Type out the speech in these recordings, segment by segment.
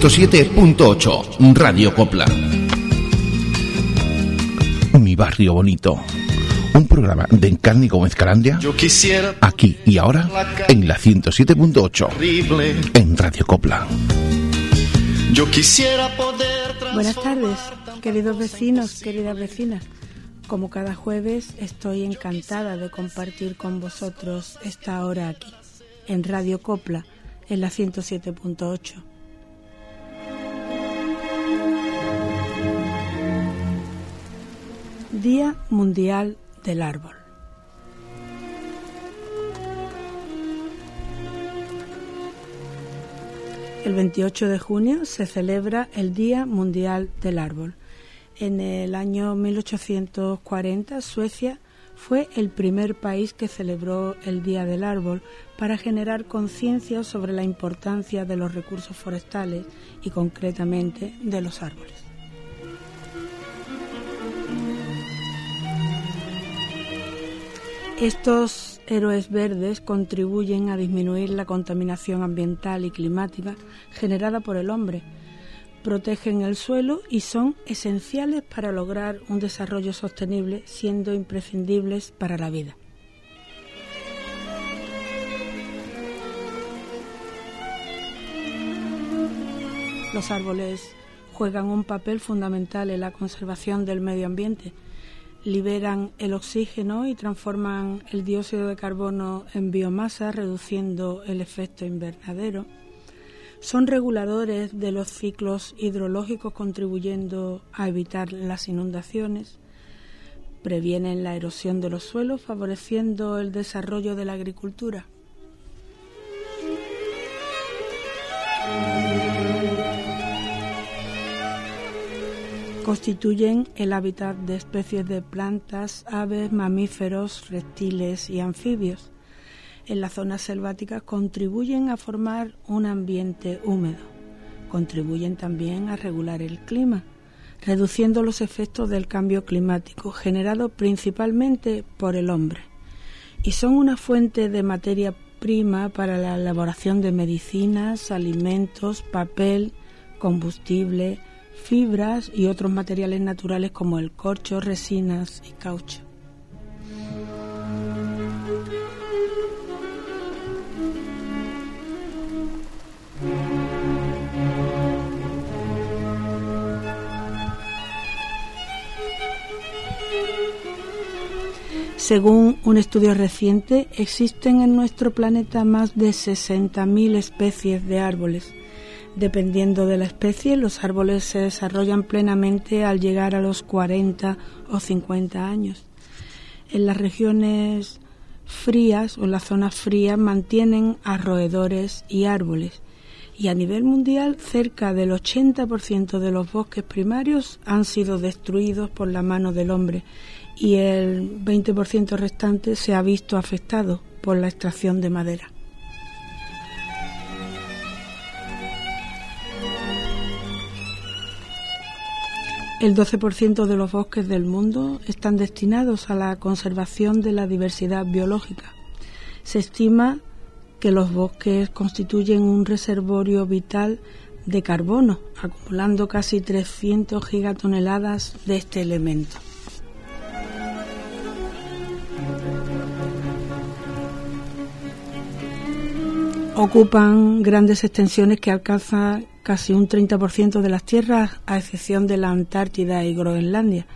107.8 Radio Copla. Mi barrio bonito. Un programa de Encarni Gómez Carandia. Yo quisiera Aquí y ahora en la 107.8 horrible. en Radio Copla. Yo quisiera poder Buenas tardes, queridos vecinos, queridas vecinas. Como cada jueves, estoy encantada de compartir con vosotros esta hora aquí, en Radio Copla, en la 107.8. Día Mundial del Árbol. El 28 de junio se celebra el Día Mundial del Árbol. En el año 1840 Suecia fue el primer país que celebró el Día del Árbol para generar conciencia sobre la importancia de los recursos forestales y concretamente de los árboles. Estos héroes verdes contribuyen a disminuir la contaminación ambiental y climática generada por el hombre, protegen el suelo y son esenciales para lograr un desarrollo sostenible, siendo imprescindibles para la vida. Los árboles juegan un papel fundamental en la conservación del medio ambiente liberan el oxígeno y transforman el dióxido de carbono en biomasa, reduciendo el efecto invernadero. Son reguladores de los ciclos hidrológicos, contribuyendo a evitar las inundaciones. Previenen la erosión de los suelos, favoreciendo el desarrollo de la agricultura. Constituyen el hábitat de especies de plantas, aves, mamíferos, reptiles y anfibios. En las zonas selváticas contribuyen a formar un ambiente húmedo. Contribuyen también a regular el clima, reduciendo los efectos del cambio climático generado principalmente por el hombre. Y son una fuente de materia prima para la elaboración de medicinas, alimentos, papel, combustible, fibras y otros materiales naturales como el corcho, resinas y caucho. Según un estudio reciente, existen en nuestro planeta más de 60.000 especies de árboles, Dependiendo de la especie, los árboles se desarrollan plenamente al llegar a los 40 o 50 años. En las regiones frías o en las zonas frías mantienen a roedores y árboles. Y a nivel mundial, cerca del 80% de los bosques primarios han sido destruidos por la mano del hombre y el 20% restante se ha visto afectado por la extracción de madera. El 12% de los bosques del mundo están destinados a la conservación de la diversidad biológica. Se estima que los bosques constituyen un reservorio vital de carbono, acumulando casi 300 gigatoneladas de este elemento. Ocupan grandes extensiones que alcanzan casi un 30% de las tierras, a excepción de la Antártida y Groenlandia.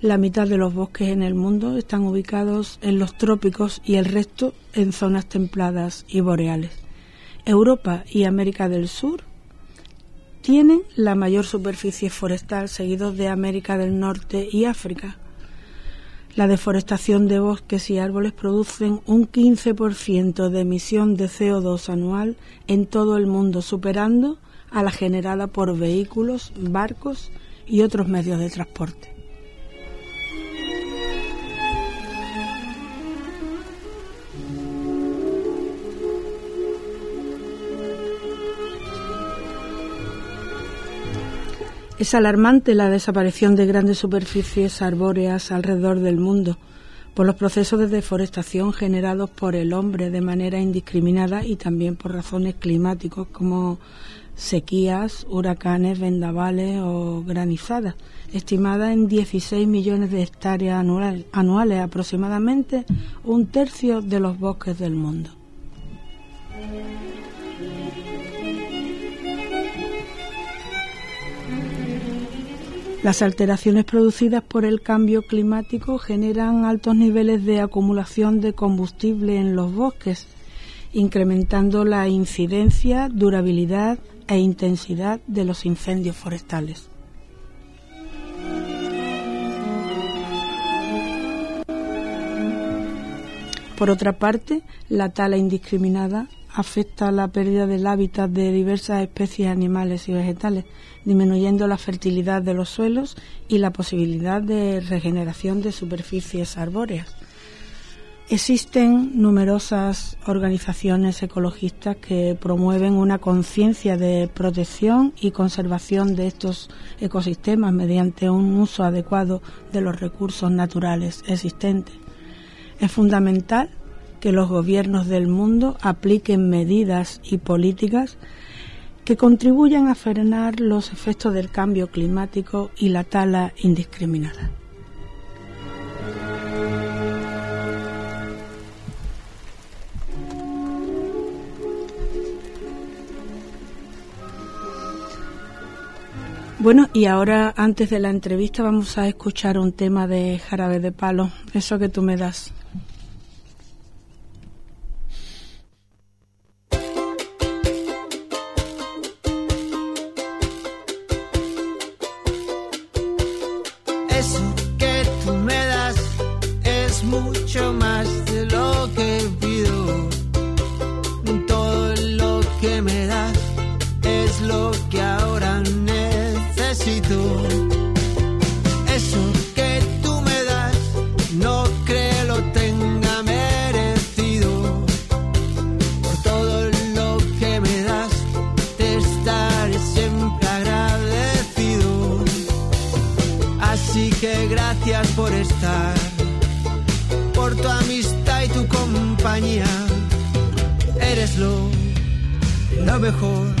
La mitad de los bosques en el mundo están ubicados en los trópicos y el resto en zonas templadas y boreales. Europa y América del Sur tienen la mayor superficie forestal, seguidos de América del Norte y África. La deforestación de bosques y árboles producen un 15% de emisión de CO2 anual en todo el mundo, superando a la generada por vehículos, barcos y otros medios de transporte. Es alarmante la desaparición de grandes superficies arbóreas alrededor del mundo por los procesos de deforestación generados por el hombre de manera indiscriminada y también por razones climáticas como sequías, huracanes, vendavales o granizadas, estimada en 16 millones de hectáreas anuales, aproximadamente un tercio de los bosques del mundo. Las alteraciones producidas por el cambio climático generan altos niveles de acumulación de combustible en los bosques, incrementando la incidencia, durabilidad e intensidad de los incendios forestales. Por otra parte, la tala indiscriminada afecta a la pérdida del hábitat de diversas especies animales y vegetales, disminuyendo la fertilidad de los suelos y la posibilidad de regeneración de superficies arbóreas. Existen numerosas organizaciones ecologistas que promueven una conciencia de protección y conservación de estos ecosistemas mediante un uso adecuado de los recursos naturales existentes. Es fundamental que los gobiernos del mundo apliquen medidas y políticas que contribuyan a frenar los efectos del cambio climático y la tala indiscriminada. Bueno, y ahora antes de la entrevista vamos a escuchar un tema de jarabe de palo, eso que tú me das. abejor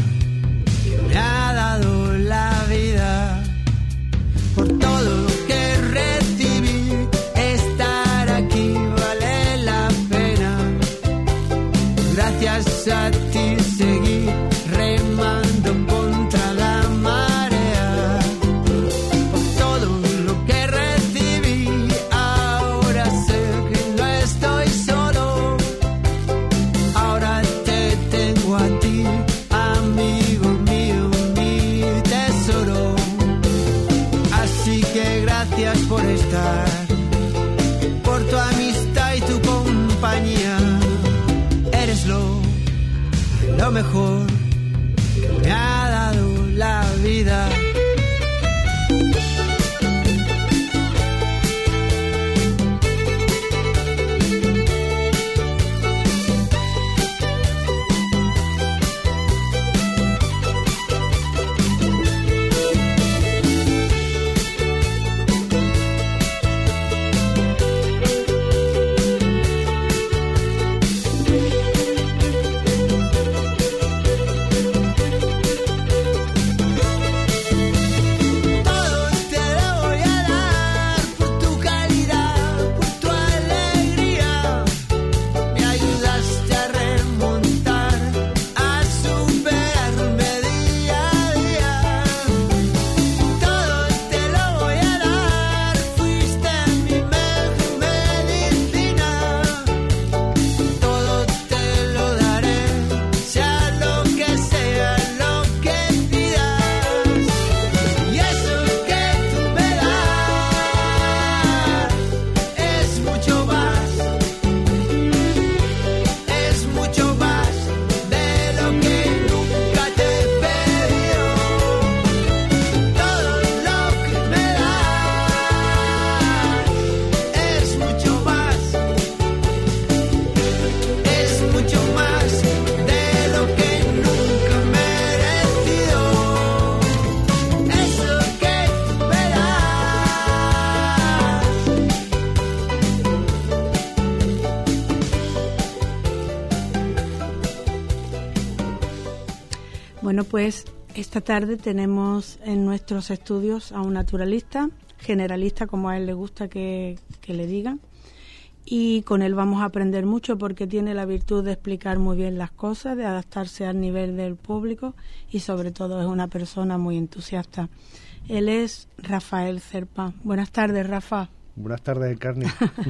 pues esta tarde tenemos en nuestros estudios a un naturalista, generalista como a él le gusta que, le digan, y con él vamos a aprender mucho porque tiene la virtud de explicar muy bien las cosas, de adaptarse al nivel del público y sobre todo es una persona muy entusiasta. Él es Rafael Cerpa. Buenas tardes, Rafa. Buenas tardes, Carni.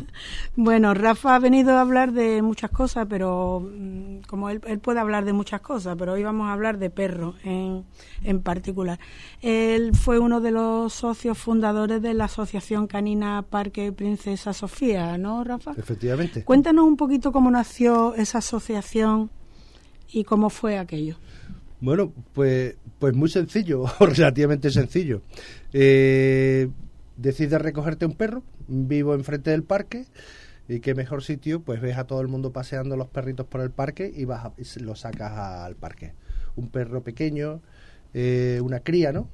bueno, Rafa ha venido a hablar de muchas cosas, pero mm, como él, él, puede hablar de muchas cosas, pero hoy vamos a hablar de perros en, en particular. Él fue uno de los socios fundadores de la Asociación Canina Parque Princesa Sofía, ¿no, Rafa? Efectivamente. Cuéntanos un poquito cómo nació esa asociación y cómo fue aquello. Bueno, pues, pues muy sencillo, relativamente sencillo. Eh, decides recogerte un perro, vivo enfrente del parque y qué mejor sitio, pues ves a todo el mundo paseando los perritos por el parque y vas a, y lo sacas al parque. Un perro pequeño, eh, una cría, ¿no?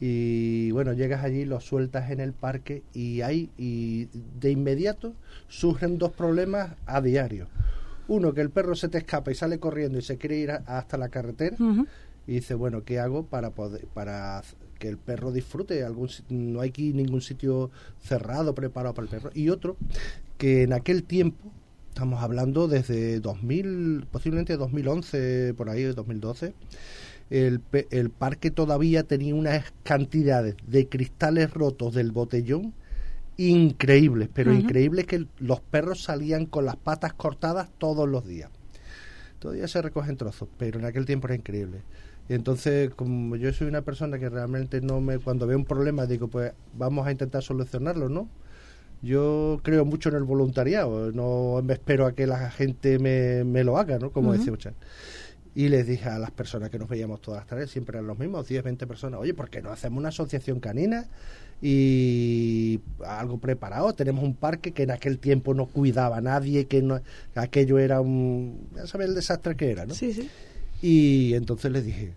Y bueno, llegas allí, lo sueltas en el parque y ahí y de inmediato surgen dos problemas a diario. Uno, que el perro se te escapa y sale corriendo y se quiere ir a, hasta la carretera. Uh -huh. Y dice, bueno, ¿qué hago para poder para que el perro disfrute. Algún, no hay aquí ningún sitio cerrado preparado para el perro. Y otro, que en aquel tiempo, estamos hablando desde 2000, posiblemente 2011, por ahí, 2012, el, el parque todavía tenía unas cantidades de cristales rotos del botellón increíbles, pero uh -huh. increíbles que los perros salían con las patas cortadas todos los días. Todavía se recogen trozos, pero en aquel tiempo era increíble. Y entonces, como yo soy una persona que realmente no me, cuando veo un problema, digo, pues vamos a intentar solucionarlo, ¿no? Yo creo mucho en el voluntariado, no me espero a que la gente me, me lo haga, ¿no? Como uh -huh. decía Uchan. Y les dije a las personas que nos veíamos todas las tardes, siempre eran los mismos, 10, 20 personas, oye, ¿por qué no hacemos una asociación canina y algo preparado? Tenemos un parque que en aquel tiempo no cuidaba a nadie, que no, aquello era un... ya sabes el desastre que era, ¿no? Sí, sí. Y entonces les dije,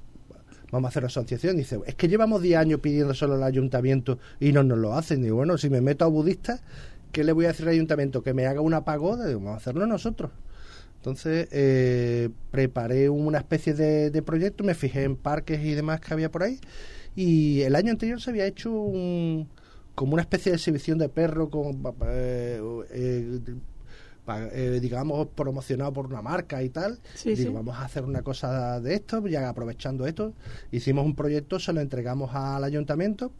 vamos a hacer una asociación. Dice, es que llevamos 10 años pidiendo solo al ayuntamiento y no nos lo hacen. Digo, bueno, si me meto a budista, ¿qué le voy a decir al ayuntamiento? Que me haga una pagoda. Vamos a hacerlo nosotros. Entonces, eh, preparé una especie de, de, proyecto, me fijé en parques y demás que había por ahí. Y el año anterior se había hecho un, como una especie de exhibición de perro con... Eh, eh, digamos, promocionado por una marca y tal. Sí, Digo, sí. vamos a hacer una cosa de esto, ya aprovechando esto. Hicimos un proyecto, se lo entregamos al ayuntamiento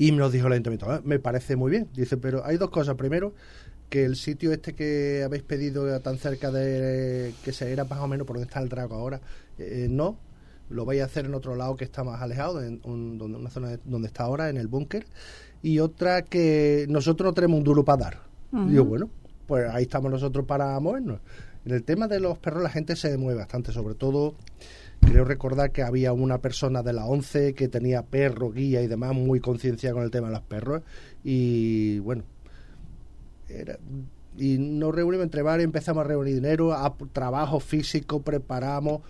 y nos dijo el ayuntamiento, ah, me parece muy bien. Dice, pero hay dos cosas. Primero, que el sitio este que habéis pedido tan cerca de que se era más o menos por donde está el drago ahora, eh, no, lo vais a hacer en otro lado que está más alejado, en un, donde, una zona de, donde está ahora, en el búnker. Y otra que nosotros no tenemos un duro para dar. Uh -huh. Digo, bueno, pues ahí estamos nosotros para movernos. En el tema de los perros la gente se mueve bastante, sobre todo creo recordar que había una persona de la 11 que tenía perro, guía y demás, muy conciencia con el tema de los perros y bueno, era, y nos reunimos entre varios, empezamos a reunir dinero, a trabajo físico, preparamos,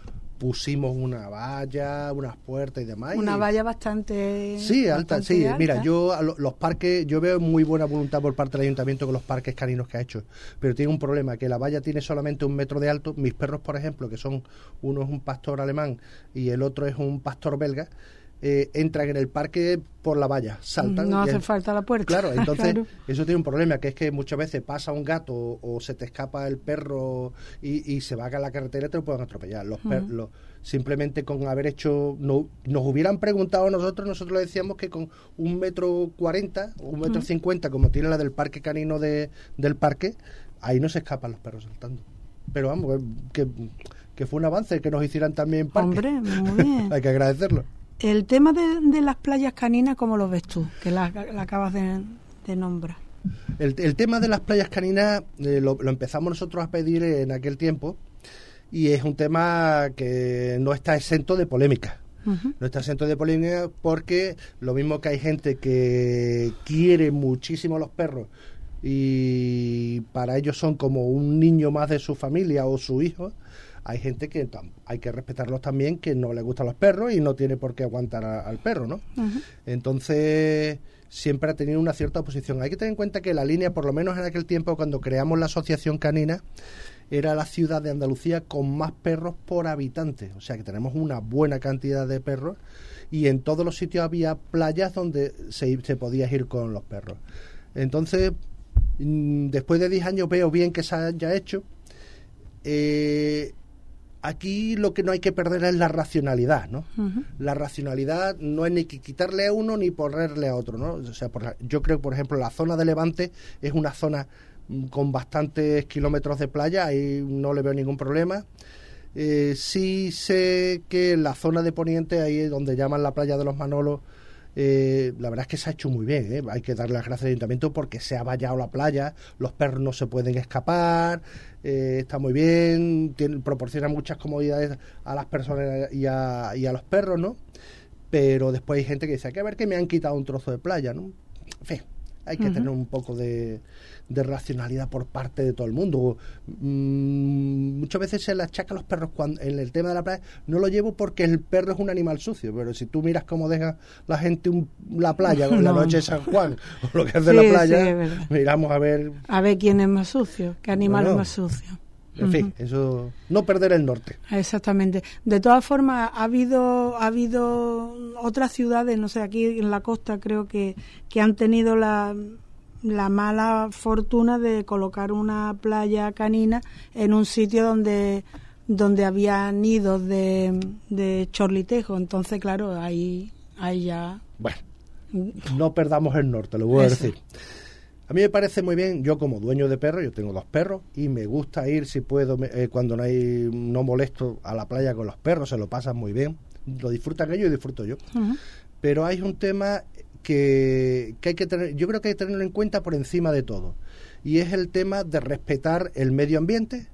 pusimos una valla, unas puertas y demás. Una y, valla bastante. Sí, alta, bastante sí. Alta. Mira, yo a los parques, yo veo muy buena voluntad por parte del ayuntamiento con los parques caninos que ha hecho, pero tiene un problema, que la valla tiene solamente un metro de alto. Mis perros, por ejemplo, que son, uno es un pastor alemán y el otro es un pastor belga, eh, entran en el parque por la valla, saltan. No hace falta la puerta. Claro, entonces claro. eso tiene un problema, que es que muchas veces pasa un gato o, o se te escapa el perro y, y, se va a la carretera y te lo pueden atropellar. Los, uh -huh. los simplemente con haber hecho, no, nos hubieran preguntado a nosotros, nosotros le decíamos que con un metro cuarenta, un metro cincuenta, uh -huh. como tiene la del parque canino de, del parque, ahí no se escapan los perros saltando. Pero vamos, que, que fue un avance que nos hicieran también parque. Hombre, muy bien. Hay que agradecerlo. El tema de, de, las playas caninas, ¿cómo lo ves tú? Que la, la acabas de, de, nombrar. El, el, tema de las playas caninas eh, lo, lo, empezamos nosotros a pedir en aquel tiempo y es un tema que no está exento de polémica. Uh -huh. No está exento de polémica porque lo mismo que hay gente que quiere muchísimo a los perros y para ellos son como un niño más de su familia o su hijo, hay gente que hay que respetarlos también que no le gustan los perros y no tiene por qué aguantar a, al perro, ¿no? Uh -huh. Entonces siempre ha tenido una cierta oposición. Hay que tener en cuenta que la línea, por lo menos en aquel tiempo cuando creamos la asociación canina, era la ciudad de Andalucía con más perros por habitante. O sea que tenemos una buena cantidad de perros y en todos los sitios había playas donde se, se podía ir con los perros. Entonces, mm, después de 10 años veo bien que se haya hecho. Eh, aquí lo que no hay que perder es la racionalidad, ¿no? La racionalidad no es ni que quitarle a uno ni ponerle a otro, ¿no? O sea, por, yo creo que, por ejemplo, la zona de Levante es una zona mm, con bastantes kilómetros de playa, ahí no le veo ningún problema. Eh, sí sé que la zona de Poniente, ahí donde llaman la playa de los Manolos, eh, la verdad es que se ha hecho muy bien. ¿eh? Hay que darle las gracias al ayuntamiento porque se ha vallado la playa, los perros no se pueden escapar, eh, está muy bien, proporciona muchas comodidades a las personas y a, los perros, ¿no? Pero después hay gente que dice, hay que ver que me han quitado un trozo de playa, ¿no? Fin, hay que tener un poco de, de racionalidad por parte de todo el mundo. Mm, muchas veces se le achaca a los perros cuando en el tema de la playa. No lo llevo porque el perro es un animal sucio, pero si tú miras cómo deja la gente la playa con la noche de San Juan o lo que hace la playa, miramos a ver. A ver quién es más sucio, qué animal es más sucio. En fin, eso no perder el norte. Exactamente. De todas formas, ha habido ha habido otras ciudades, no sé, aquí en la costa creo que que han tenido la la mala fortuna de colocar una playa canina en un sitio donde donde había nidos de, de chorlitejo. Entonces, claro, ahí, ahí ya... Bueno, no perdamos el norte, lo voy a decir. A mí me parece muy bien, yo como dueño de perros, yo tengo dos perros y me gusta ir si puedo, eh, cuando no hay, no molesto a la playa con los perros, se lo pasan muy bien, lo disfrutan ellos y disfruto yo. Pero hay un tema que, hay que tener, yo creo que hay que tenerlo en cuenta por encima de todo. Y es el tema de respetar el medio ambiente,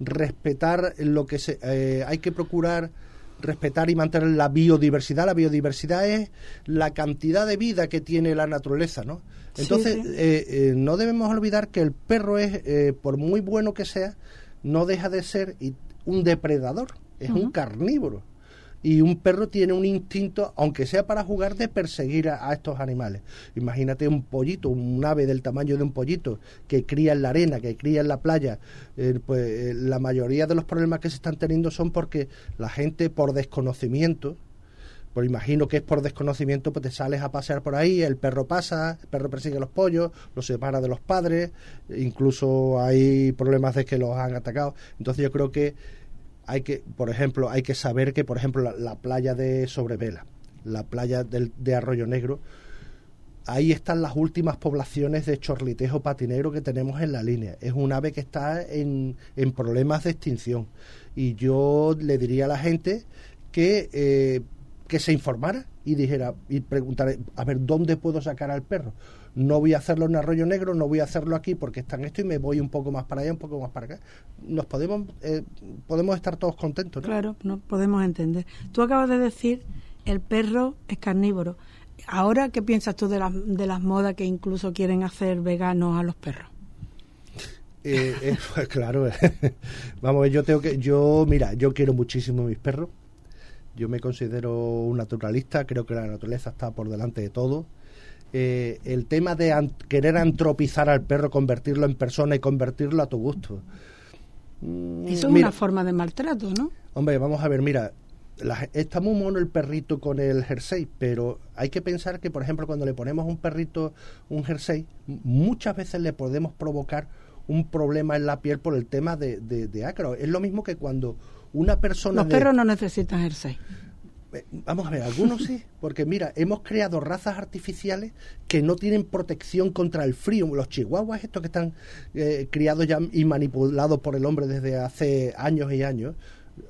respetar lo que se, eh, hay que procurar respetar y mantener la biodiversidad. La biodiversidad es la cantidad de vida que tiene la naturaleza, ¿no? Entonces, eh, eh, no debemos olvidar que el perro es, por muy bueno que sea, no deja de ser un depredador, es un carnívoro y un perro tiene un instinto, aunque sea para jugar, de perseguir a, estos animales. Imagínate un pollito, un ave del tamaño de un pollito que cría en la arena, que cría en la playa. Eh, pues eh, la mayoría de los problemas que se están teniendo son porque la gente por desconocimiento, pues imagino que es por desconocimiento, pues te sales a pasear por ahí, el perro pasa, el perro persigue a los pollos, los separa de los padres, incluso hay problemas de que los han atacado. Entonces yo creo que hay que, por ejemplo, hay que saber que, por ejemplo, la, playa de Sobrevela, la playa del, de Arroyo Negro, ahí están las últimas poblaciones de chorlitejo patinero que tenemos en la línea. Es un ave que está en, en problemas de extinción. Y yo le diría a la gente que, eh, que se informara y dijera y preguntara, a ver, ¿dónde puedo sacar al perro? No voy a hacerlo en Arroyo Negro, no voy a hacerlo aquí porque está en esto y me voy un poco más para allá, un poco más para acá. Nos podemos, eh, podemos estar todos contentos, ¿no? Claro, no podemos entender. Tú acabas de decir, el perro es carnívoro. Ahora, ¿qué piensas tú de, de las modas que incluso quieren hacer veganos a los perros? Eh, eh, pues claro, vamos, yo tengo que, yo, mira, yo quiero muchísimo a mis perros. Yo me considero un naturalista, creo que la naturaleza está por delante de todo eh, el tema de querer antropizar al perro, convertirlo en persona y convertirlo a tu gusto. Mm, Eso es una forma de maltrato, ¿no? Hombre, vamos a ver, mira, está muy mono el perrito con el jersey, pero hay que pensar que, por ejemplo, cuando le ponemos un perrito un jersey, muchas veces le podemos provocar un problema en la piel por el tema de, de, ácaro. Es lo mismo que cuando una persona... Los perros no necesitan jersey. Eh, vamos a ver, algunos sí, porque mira, hemos creado razas artificiales que no tienen protección contra el frío. Los chihuahuas, estos que están eh, criados ya y manipulados por el hombre desde hace años y años,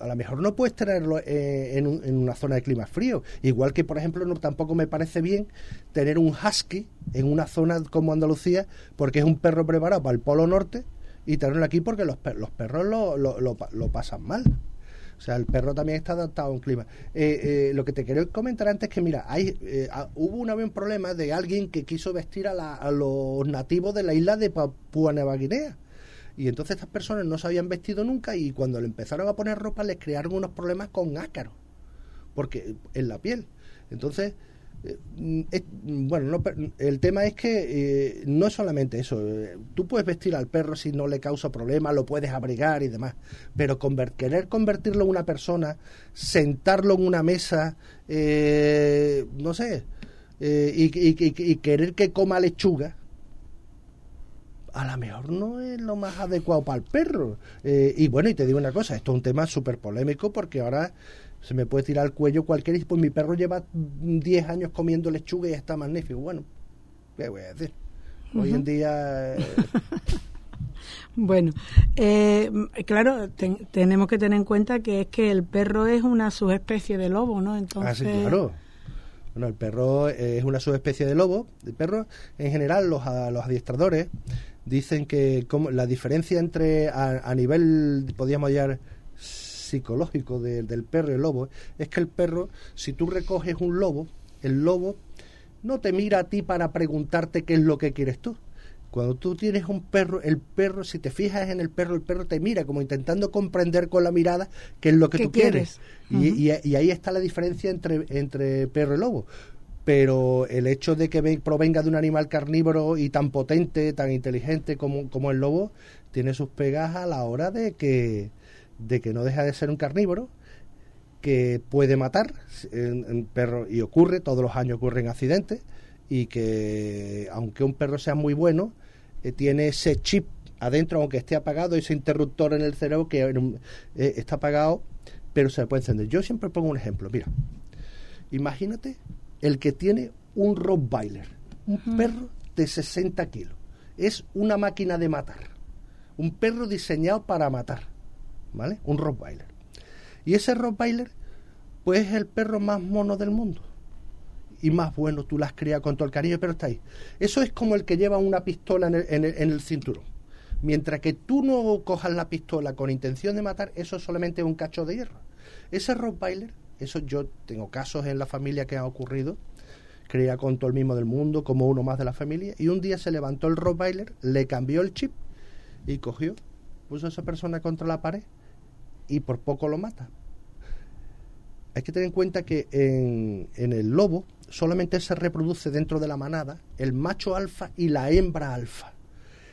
a lo mejor no puedes tenerlo eh, en, en, una zona de clima frío. Igual que, por ejemplo, no, tampoco me parece bien tener un husky en una zona como Andalucía, porque es un perro preparado para el Polo Norte, y tenerlo aquí porque los, los perros lo, lo, lo pasan mal. O sea, el perro también está adaptado a un clima. Eh, eh, lo que te quiero comentar antes es que, mira, hay, eh, hubo una vez un problema de alguien que quiso vestir a, los nativos de la isla de Papúa Nueva Guinea. Y entonces estas personas no se habían vestido nunca y cuando le empezaron a poner ropa les crearon unos problemas con ácaros. Porque en la piel. Entonces, es- mm, bueno, no per- el tema es que eh, no es solamente eso. eh, Tú puedes vestir al perro si no le causa problema, lo puedes abrigar y demás. Pero querer convertirlo en una persona, sentarlo en una mesa, eh, no sé, eh, y querer que coma lechuga, a lo mejor no es lo más adecuado para el perro. Eh, y bueno, y te digo una cosa, esto es un tema súper polémico porque ahora se me puede tirar al cuello cualquiera y pues mi perro lleva 10 años comiendo lechuga y está magnífico. Bueno, ¿qué voy a decir? Hoy en día... eh, Bueno, eh, claro, ten- tenemos que tener en cuenta que es que el perro es una subespecie de lobo, ¿no? Entonces, Ah, sí, claro. Bueno, el perro es una subespecie de lobo. El perro, en general, los, los adiestradores dicen que como la diferencia entre, a, a nivel, podríamos llamar, psicológico de- del perro y el lobo, es que el perro, si tú recoges un lobo, el lobo no te mira a ti para preguntarte qué es lo que quieres tú. Cuando tú tienes un perro, el perro, si te fijas en el perro, el perro te mira como intentando comprender con la mirada qué es lo que ¿Qué tú quieres. quieres? Y- y, y ahí está la diferencia entre, entre perro y lobo. Pero el hecho de que ve- provenga de un animal carnívoro y tan potente, tan inteligente como, el lobo, tiene sus pegas a la hora de que, de que no deja de ser un carnívoro, que puede matar en perro y ocurre, todos los años ocurren accidentes y que aunque un perro sea muy bueno, eh, tiene ese chip adentro, aunque esté apagado, ese interruptor en el cerebro que eh, está apagado, pero se puede encender. Yo siempre pongo un ejemplo, mira, imagínate el que tiene un Rottweiler, un perro de 60 kilos, es una máquina de matar, un perro diseñado para matar, ¿vale? Un Rottweiler. Y ese Rottweiler, pues es el perro más mono del mundo. Y más bueno, tú las crías con todo el cariño, pero está ahí. Eso es como el que lleva una pistola en el, en el- en el cinturón. Mientras que tú no cojas la pistola con intención de matar, eso solamente es un cacho de hierro. Ese Rottweiler, eso yo tengo casos en la familia que han ocurrido, cría con todo el mismo del mundo, como uno más de la familia, y un día se levantó el Rottweiler, le cambió el chip y cogió, puso a esa persona contra la pared y por poco lo mata. Hay que tener en cuenta que en, en el lobo solamente se reproduce dentro de la manada el macho alfa y la hembra alfa.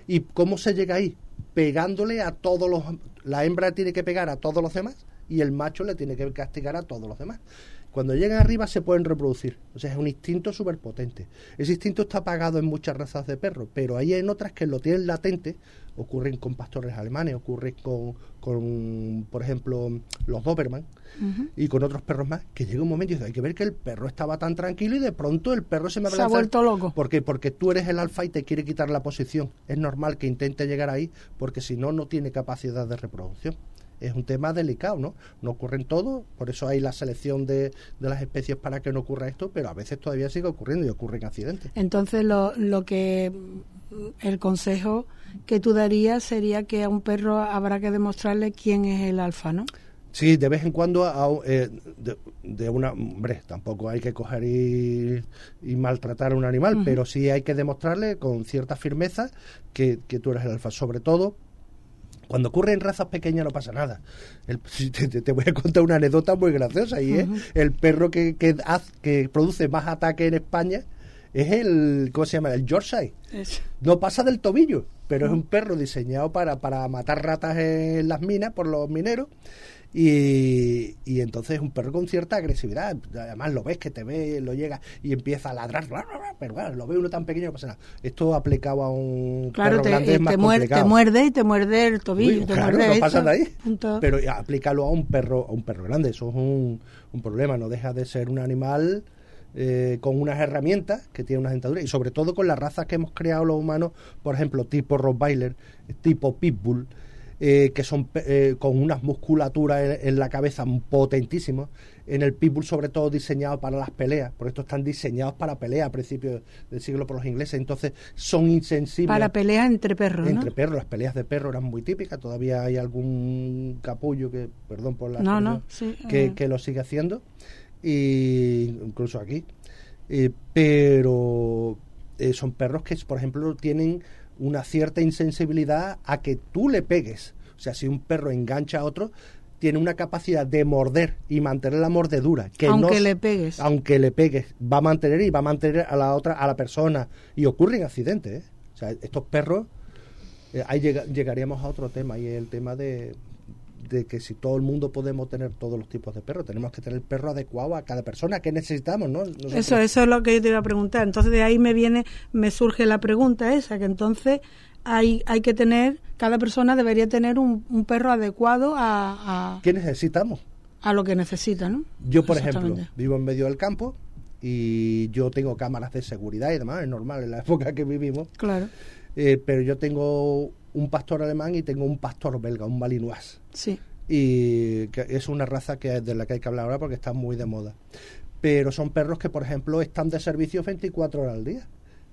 ¿Y cómo se llega ahí? Pegándole a todos los... La hembra tiene que pegar a todos los demás y el macho le tiene que castigar a todos los demás. Cuando llegan arriba se pueden reproducir. O sea, es un instinto súper potente. Ese instinto está apagado en muchas razas de perros, pero hay en otras que lo tienen latente. Ocurren con pastores alemanes, ocurre con, con por ejemplo, los Doberman y con otros perros más, que llega un momento y dice, hay que ver que el perro estaba tan tranquilo y de pronto el perro se me Se ha abalanza". vuelto loco. ¿Por qué? Porque tú eres el alfa y te quiere quitar la posición. Es normal que intente llegar ahí porque si no, no tiene capacidad de reproducción. Es un tema delicado, ¿no? No ocurre en todo, por eso hay la selección de, de las especies para que no ocurra esto, pero a veces todavía sigue ocurriendo y ocurren accidentes. Entonces, lo, lo que el consejo que tú darías sería que a un perro habrá que demostrarle quién es el alfa, ¿no? Sí, de vez en cuando a- eh, de, de una... Hombre, tampoco hay que coger y, y maltratar a un animal, pero sí hay que demostrarle con cierta firmeza que, que tú eres el alfa. Sobre todo, cuando ocurre en razas pequeñas no pasa nada. El- te, voy a contar una anécdota muy graciosa y es el perro que, que, haz- que produce más ataques en España es el... ¿Cómo se llama? El Yorkshire. No pasa del tobillo, pero es un perro diseñado para, para matar ratas en las minas por los mineros. Y, y entonces es un perro con cierta agresividad. Además lo ves que te ve, lo llega y empieza a ladrar. bla, bla, bla, Pero bueno, lo ve uno tan pequeño no pasa nada. Esto aplicado a un Claro, perro te, grande eh, es más te, muer- complicado. te muerde y te muerde el tobillo. Uy, te claro, muerde no pasa de ahí. Punto. Pero aplícalo a un perro, a un perro grande. Eso es un, un problema. No deja de ser un animal eh, con unas herramientas que tiene unas dentaduras y sobre todo con las razas que hemos creado los humanos, por ejemplo, tipo Rottweiler, tipo Pitbull, eh, que son eh, con unas musculaturas en, en la cabeza potentísimas. En el Pitbull, sobre todo, diseñado para las peleas, por esto están diseñados para peleas a principios del siglo por los ingleses. Entonces, son insensibles Para pelear entre perros, entre ¿no? perros, las peleas de perros eran muy típicas, todavía hay algún capullo que, perdón por la No, no, sí, que, eh. que lo sigue haciendo, y incluso aquí. Eh, pero son perros que, por ejemplo, tienen una cierta insensibilidad a que tú le pegues. O sea, si un perro engancha a otro, tiene una capacidad de morder y mantener la mordedura. Que aunque no- le pegues. Aunque le pegues, va a mantener y va a mantener a la otra, a la persona. Y ocurren accidentes, ¿eh? O sea, estos perros, eh, ahí llega- llegaríamos a otro tema, y es el tema de, de que si todo el mundo podemos tener todos los tipos de perros, tenemos que tener el perro adecuado a cada persona. ¿Qué necesitamos, no? Nosotros- Eso, eso es lo que yo te iba a preguntar. Entonces de ahí me viene, me surge la pregunta esa, que entonces hay, hay que tener, cada persona debería tener un, un perro adecuado a, a, ¿Qué necesitamos? a lo que necesita, ¿no? Yo, por ejemplo, vivo en medio del campo y yo tengo cámaras de seguridad y demás, es normal en la época que vivimos, Claro, eh, pero yo tengo un pastor alemán y tengo un pastor belga, un malinois. sí. y que es una raza que de la que hay que hablar ahora porque está muy de moda. Pero son perros que, por ejemplo, están de servicio 24 horas al día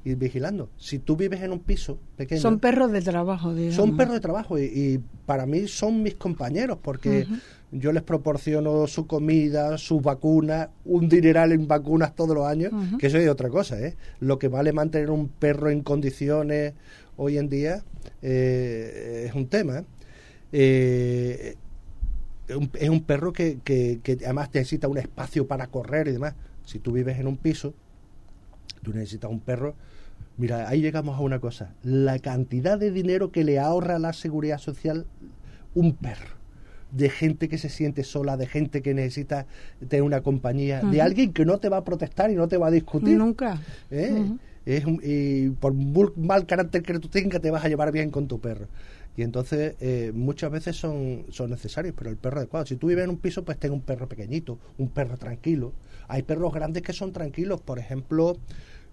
y vigilando. Si tú vives en un piso pequeño, Son perros de trabajo, digamos. son perros de trabajo y, y para mí son mis compañeros porque yo les proporciono su comida, sus vacunas, un dineral en vacunas todos los años, que eso es otra cosa, ¿eh? Lo que vale mantener un perro en condiciones hoy en día eh, es un tema. Eh, es un- es un perro que, que, que además necesita un espacio para correr y demás. Si tú vives en un piso, tú necesitas un perro. Mira, ahí llegamos a una cosa. La cantidad de dinero que le ahorra la seguridad social un perro. De gente que se siente sola, de gente que necesita tener una compañía, de alguien que no te va a protestar y no te va a discutir. Nunca. ¿eh? Es y por muy mal carácter que tú tengas, te vas a llevar bien con tu perro. Y entonces eh, muchas veces son, son necesarios, pero el perro adecuado. Si tú vives en un piso, pues ten un perro pequeñito, un perro tranquilo. Hay perros grandes que son tranquilos, por ejemplo,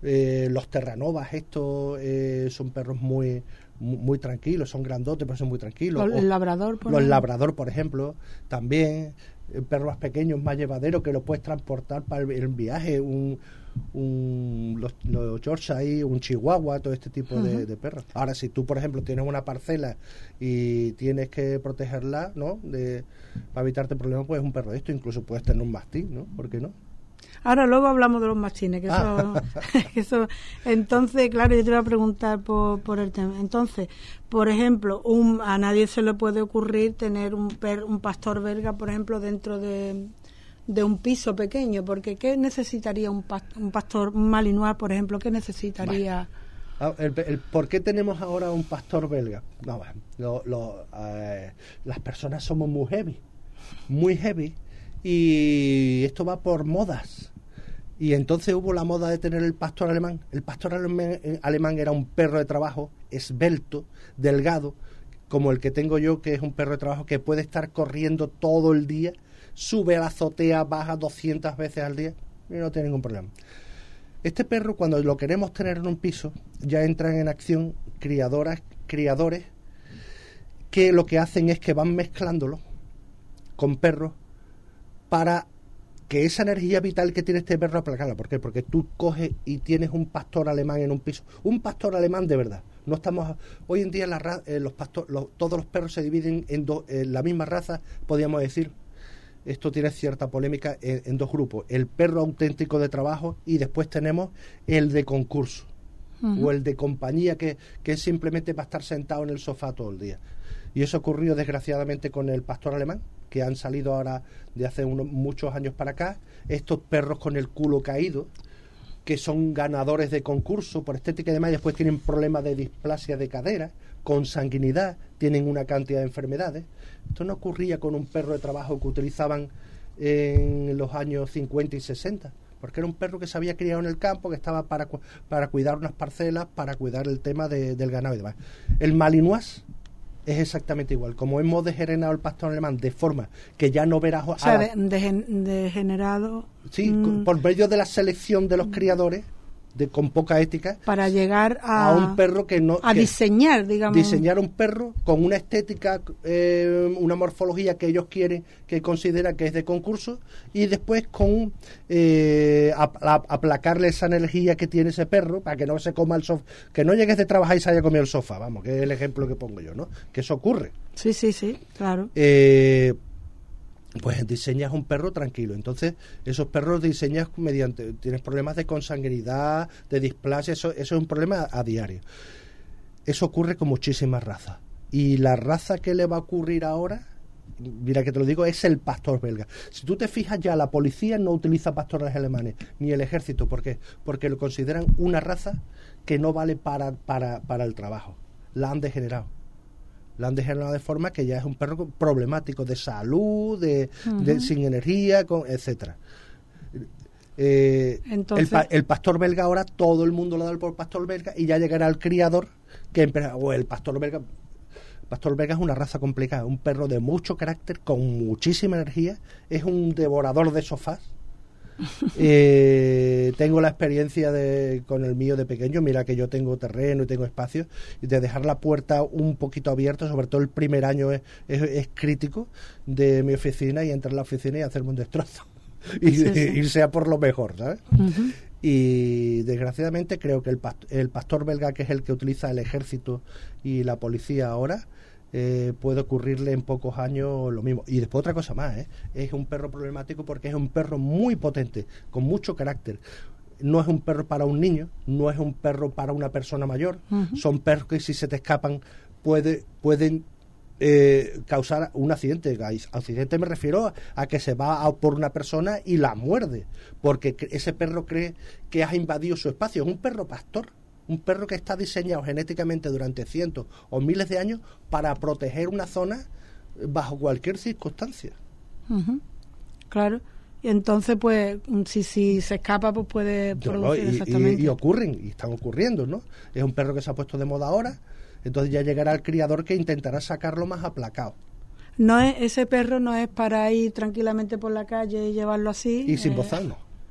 eh, los terranovas, estos eh, son perros muy, muy, tranquilos, son grandotes, pero son muy tranquilos. Los- labrador, por los ejemplo. labrador, por ejemplo, también. eh, perros más pequeños, más llevaderos, que lo puedes transportar para el, el viaje. Un, un, los, los Yorkshire, un Chihuahua, todo este tipo de perros. Ahora, si tú, por ejemplo, tienes una parcela y tienes que protegerla, ¿no? De, para evitarte problemas, pues un perro de esto. Incluso puedes tener un mastín, ¿no? ¿Por qué no? Ahora luego hablamos de los machines, que eso, Ah. que eso- entonces, claro, yo te iba a preguntar por, por el tema. Entonces, por ejemplo, un, a nadie se le puede ocurrir tener un, per- un pastor belga, por ejemplo, dentro de, de un piso pequeño, porque ¿qué necesitaría un, pas- un pastor un malinois, por ejemplo? ¿Qué necesitaría? Ah, el- el- ¿Por qué tenemos ahora un pastor belga? No, lo- lo, eh, las personas somos muy heavy, muy heavy, y esto va por modas. Y entonces hubo la moda de tener el pastor alemán. El pastor alemán, eh, alemán era un perro de trabajo esbelto, delgado, como el que tengo yo, que es un perro de trabajo que puede estar corriendo todo el día, sube a la azotea, baja 200 veces al día y no tiene ningún problema. Este perro, cuando lo queremos tener en un piso, ya entran en acción criadoras, criadores, que lo que hacen es que van mezclándolo con perros para que esa energía vital que tiene este perro aplacarla. ¿Por qué? Porque tú coges y tienes un pastor alemán en un piso. Un pastor alemán de verdad. No estamos hoy en día la eh, los pastor, los- todos los perros se dividen en, do- en la misma raza, podríamos decir. Esto tiene cierta polémica en, en dos grupos. El perro auténtico de trabajo y después tenemos el de concurso o el de compañía que, que es simplemente para estar sentado en el sofá todo el día. Y eso ocurrió desgraciadamente con el pastor alemán, que han salido ahora de hace muchos años para acá, estos perros con el culo caído, que son ganadores de concurso por estética y demás, y después tienen problemas de displasia de cadera, con sanguinidad, tienen una cantidad de enfermedades. Esto no ocurría con un perro de trabajo que utilizaban en los años 50 y 60, porque era un perro que se había criado en el campo, que estaba para, para cuidar unas parcelas, para cuidar el tema de- del ganado y demás. El malinois es exactamente igual. Como hemos degenerado el pastor alemán de forma que ya no verás... O sea, la- degenerado Sí, mm, por medio de la selección de los criadores, de, con poca ética, para llegar a, a un perro que no... a que- diseñar, digamos. diseñar un perro con una estética, eh, una morfología que ellos quieren, que consideran que es de concurso, y después con eh, ap- ap- aplacarle esa energía que tiene ese perro para que no se coma el sofá, que no llegues de trabajar y se haya comido el sofá, vamos, que es el ejemplo que pongo yo, ¿no? Que eso ocurre. Sí, sí, sí, claro. Eh, pues diseñas un perro tranquilo. Entonces, esos perros diseñas mediante. Tienes problemas de consanguinidad, de displasia, eso, es un problema a diario. Eso ocurre con muchísimas razas. Y la raza que le va a ocurrir ahora mira que te lo digo, es el pastor belga. Si tú te fijas ya, la policía no utiliza pastores alemanes, ni el ejército. ¿Por qué? Porque lo consideran una raza que no vale para, para, para el trabajo. La han degenerado. La han degenerado de forma que ya es un perro problemático de salud, de, de sin energía, con, etcétera. Eh, Entonces- el, pa- el pastor belga ahora todo el mundo lo da por pastor belga y ya llegará el criador que o el pastor belga pastor belga es una raza complicada un perro de mucho carácter con muchísima energía es un devorador de sofás Eh, tengo la experiencia de con el mío de pequeño mira que yo tengo terreno y tengo espacio de dejar la puerta un poquito abierta sobre todo el primer año es, es- es crítico de mi oficina y entrar a la oficina y hacerme un destrozo y Sí, sí. irse a por lo mejor ¿sabes? Y desgraciadamente creo que el, past- el pastor belga, que es el que utiliza el ejército y la policía ahora, eh, puede ocurrirle en pocos años lo mismo. Y después otra cosa más, ¿eh? es un perro problemático porque es un perro muy potente, con mucho carácter. No es un perro para un niño, no es un perro para una persona mayor. Son perros que si se te escapan puede, pueden eh, causar un accidente. A accidente me refiero a que se va a por una persona y la muerde, porque ese perro cree que has invadido su espacio. Es un perro pastor, un perro que está diseñado genéticamente durante cientos o miles de años para proteger una zona bajo cualquier circunstancia. Claro. Y entonces, pues, si, si se escapa, pues puede no, producir y, exactamente. y ocurren, y están ocurriendo, ¿no? Es un perro que se ha puesto de moda ahora, entonces ya llegará el criador que intentará sacarlo más aplacado. No es, ese perro no es para ir tranquilamente por la calle y llevarlo así. Y sin eh.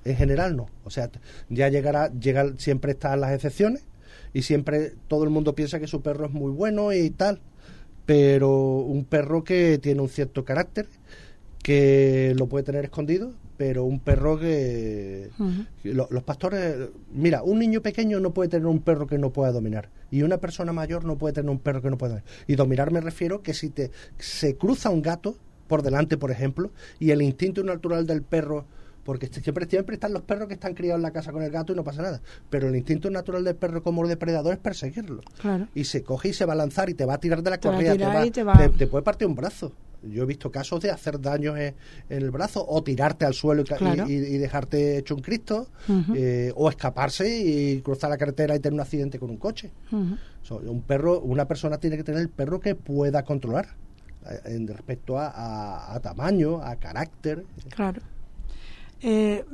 En general no. O sea, ya llegará, llega, siempre están las excepciones y siempre todo el mundo piensa que su perro es muy bueno y tal. Pero un perro que tiene un cierto carácter, que lo puede tener escondido, pero un perro que... Los pastores... Mira, un niño pequeño no puede tener un perro que no pueda dominar. Y una persona mayor no puede tener un perro que no pueda dominar. Y dominar me refiero que si te se cruza un gato por delante, por ejemplo, y el instinto natural del perro porque siempre, siempre están los perros que están criados en la casa con el gato y no pasa nada. Pero el instinto natural del perro como depredador es perseguirlo. Claro. Y se coge y se va a lanzar y te va a tirar de la Te correa, te, va- te va- te puede partir un brazo. Yo he visto casos de hacer daños en, en el brazo o tirarte al suelo y, ca- Claro. y- y dejarte hecho un Cristo eh, o escaparse y cruzar la carretera y tener un accidente con un coche. So, un perro, una persona tiene que tener el perro que pueda controlar eh, en respecto a, a- a tamaño, a carácter. Claro. Eh,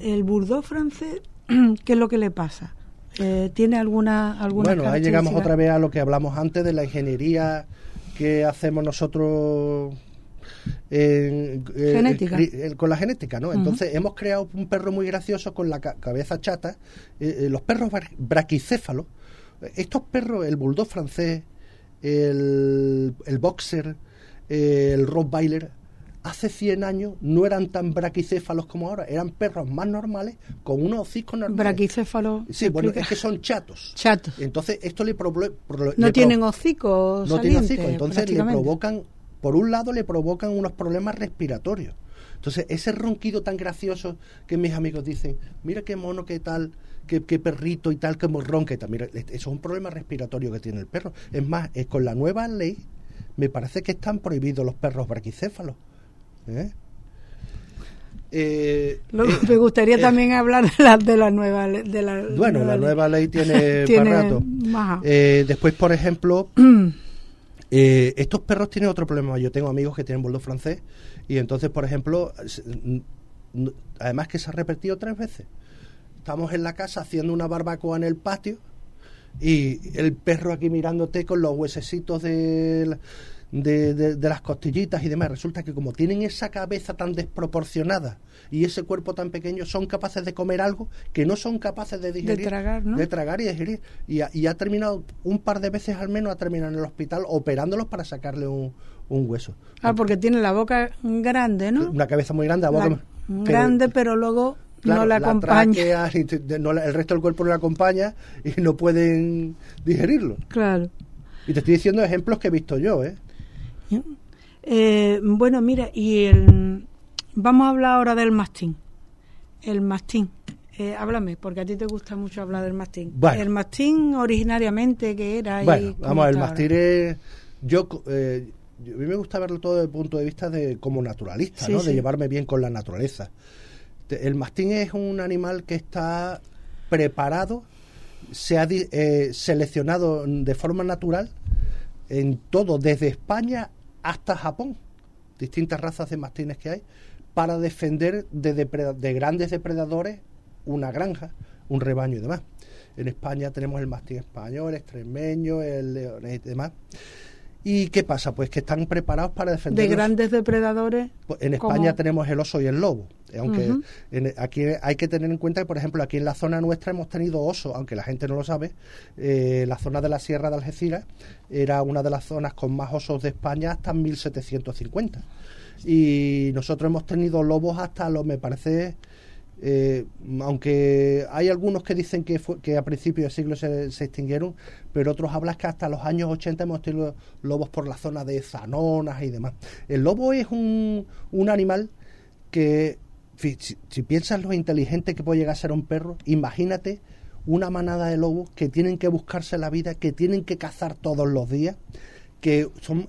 el bulldog francés, ¿qué es lo que le pasa? Eh, ¿Tiene alguna alguna Bueno, ahí llegamos otra vez a lo que hablamos antes de la ingeniería que hacemos nosotros en- eh, Genética. eh, con la genética, ¿no? Entonces hemos creado un perro muy gracioso con la ca- cabeza chata. Eh, los perros bra- braquicéfalos, estos perros, el bulldog francés, el, el boxer, el rottweiler, hace 100 años no eran tan braquicéfalos como ahora, eran perros más normales con unos hocicos normales. Braquicéfalo. Sí, bueno, explica. es que son chatos. Chatos. Entonces, esto le, proble- pro- le No tienen hocico no tienen saliente, hocico. Entonces, le provocan, por un lado, le provocan unos problemas respiratorios. Entonces, ese ronquido tan gracioso que mis amigos dicen, mira qué mono, qué tal, qué, qué perrito y tal, como ronca y tal. Mira, eso es un problema respiratorio que tiene el perro. Es más, es con la nueva ley, me parece que están prohibidos los perros braquicéfalos. ¿Eh? Eh, Luego, eh, me gustaría eh, también hablar de la, de la nueva le- de la Bueno, la nueva ley tiene, Tiene rato. Eh, después, por ejemplo, eh, estos perros tienen otro problema. Yo tengo amigos que tienen bulldog francés y entonces, por ejemplo, además que se ha repetido tres veces. Estamos en la casa haciendo una barbacoa en el patio y el perro aquí mirándote con los huesecitos de, la- de, de- de las costillitas y demás. Resulta que como tienen esa cabeza tan desproporcionada y ese cuerpo tan pequeño, son capaces de comer algo que no son capaces de digerir. tragar, ¿no? De tragar y digerir. Y ha, y ha terminado, un par de veces al menos, ha terminado en el hospital operándolos para sacarle un, un hueso. Ah, porque tiene la boca grande, ¿no? Una cabeza muy grande, la boca... La- grande, pero luego Claro, no la acompaña. te- de- no la- el resto del cuerpo no la acompaña y no pueden digerirlo. Claro. Y te estoy diciendo ejemplos que he visto yo, ¿eh? Eh, bueno, mira, y el, vamos a hablar ahora del mastín. El mastín. Eh, háblame, porque a ti te gusta mucho hablar del mastín. Bueno. El mastín originariamente que era Bueno, vamos, el mastín es... Yo, eh, yo- a mí me gusta verlo todo desde el punto de vista de como naturalista, Sí, ¿no? sí. De llevarme bien con la naturaleza. El mastín es un animal que está preparado, se ha eh, seleccionado de forma natural en todo, desde España hasta Japón, distintas razas de mastines que hay, para defender de, grandes depredadores una granja, un rebaño y demás. En España tenemos el mastín español, el extremeño, el leonés y demás. ¿Y qué pasa? Pues que están preparados para defender De grandes depredadores. pues En España tenemos el oso y el lobo. Aunque en- aquí hay que tener en cuenta que, por ejemplo, aquí en la zona nuestra hemos tenido oso, aunque la gente no lo sabe. eh, la zona de la Sierra de Algeciras era una de las zonas con más osos de España hasta 1750. Y nosotros hemos tenido lobos hasta los, me parece, eh, aunque hay algunos que dicen que, fue- que a principios del siglo se, se extinguieron, pero otros hablan que hasta los años 80 hemos tenido lobos por la zona de Zanonas y demás. El lobo es un, un animal que, si, piensas lo inteligente que puede llegar a ser un perro, imagínate una manada de lobos que tienen que buscarse la vida, que tienen que cazar todos los días, que son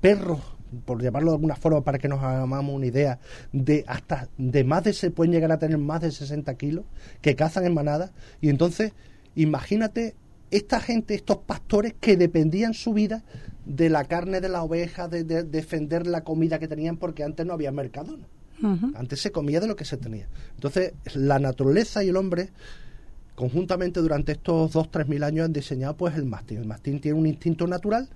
perros por llamarlo de alguna forma para que nos hagamos una idea, de hasta de más de se pueden llegar a tener más de 60 kilos, que cazan en manada, y entonces imagínate esta gente, estos pastores que dependían su vida de la carne de la oveja, de, de defender la comida que tenían, porque antes no había mercado. ¿no? Antes se comía de lo que se tenía. Entonces, la naturaleza y el hombre, conjuntamente durante estos dos, tres mil años, han diseñado pues el mastín. El mastín tiene un instinto natural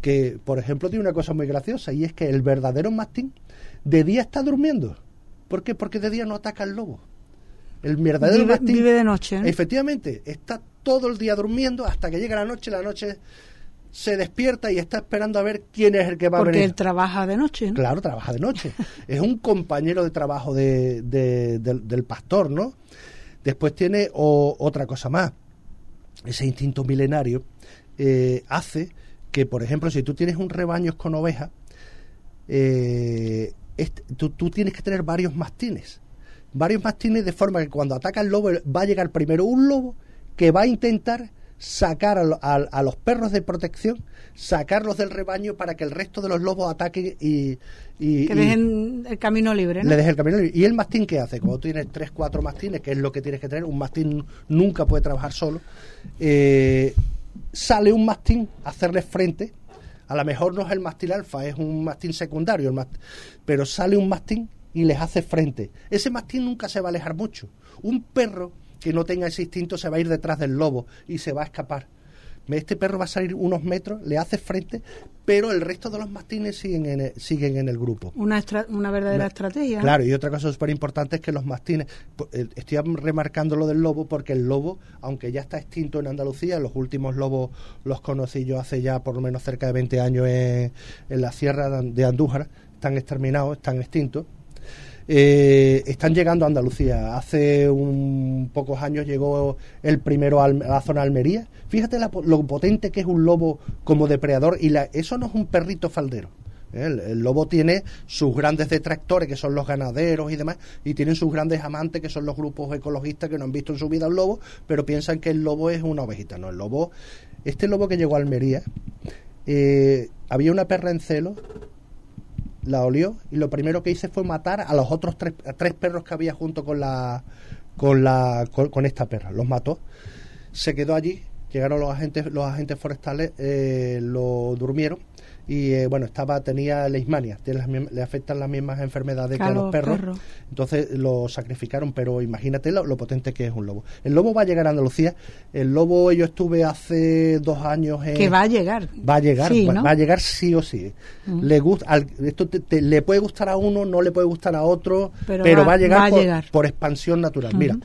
que, por ejemplo, tiene una cosa muy graciosa y es que el verdadero mastín de día está durmiendo. ¿Por qué? Porque de día no ataca al lobo. El verdadero Vive, mastín vive de noche. ¿eh? Efectivamente, está todo el día durmiendo hasta que llega la noche, la noche se despierta y está esperando a ver quién es el que va a Porque venir. él trabaja de noche. ¿no? Claro, trabaja de noche. es un compañero de trabajo de- de- del, del pastor, ¿no? Después tiene o- otra cosa más. Ese instinto milenario eh, hace que, por ejemplo, si tú tienes un rebaño con ovejas, eh, este- tú, tú tienes que tener varios mastines. Varios mastines de forma que cuando ataca el lobo va a llegar primero un lobo que va a intentar sacar a, a- a los perros de protección, sacarlos del rebaño para que el resto de los lobos ataquen y, y- Que y dejen el camino libre. ¿no? le deje el camino libre. ¿Y el mastín qué hace? Cuando tienes tres, cuatro mastines, que es lo que tienes que tener, un mastín nunca puede trabajar solo, eh, sale un mastín a hacerle frente. A lo mejor no es el mastín alfa, es un mastín secundario, el mast- pero sale un mastín y les hace frente. Ese mastín nunca se va a alejar mucho. Un perro que no tenga ese instinto se va a ir detrás del lobo y se va a escapar. Este perro va a salir unos metros, le hace frente, pero el resto de los mastines siguen en el, siguen en el grupo. Una, estra- una verdadera estrategia. ¿no? Claro, y otra cosa súper importante es que los mastines, eh, estoy remarcando lo del lobo porque el lobo, aunque ya está extinto en Andalucía, los últimos lobos los conocí yo hace ya por lo menos cerca de 20 años en, en la sierra de Andújar, están exterminados, están extintos. Eh, están llegando a Andalucía. Hace un pocos años llegó el primero a la zona de Almería. Fíjate la lo potente que es un lobo como depredador y la, eso no es un perrito faldero. ¿eh? El, el lobo tiene sus grandes detractores, que son los ganaderos y demás, y tienen sus grandes amantes, que son los grupos ecologistas que no han visto en su vida un lobo, pero piensan que el lobo es una ovejita. No, el lobo, este lobo que llegó a Almería, eh, había una perra en celo, la olió y lo primero que hice fue matar a los otros tres, tres perros que había junto con la con la con, con esta perra. Los mató. Se quedó allí. Llegaron los agentes los agentes forestales, eh, lo durmieron y eh, bueno estaba tenía leishmania, le afectan las mismas enfermedades que a los perros. Entonces lo sacrificaron, pero imagínate lo, lo potente que es un lobo. El lobo va a llegar a Andalucía. El lobo yo estuve hace dos años en Que va a llegar. Va a llegar, Sí, va, ¿no? va a llegar sí o sí. Le gusta, al- esto te- te- le puede gustar a uno, no le puede gustar a otro, pero, Pero va, va- a llegar, va a por, llegar. por expansión natural. Mira,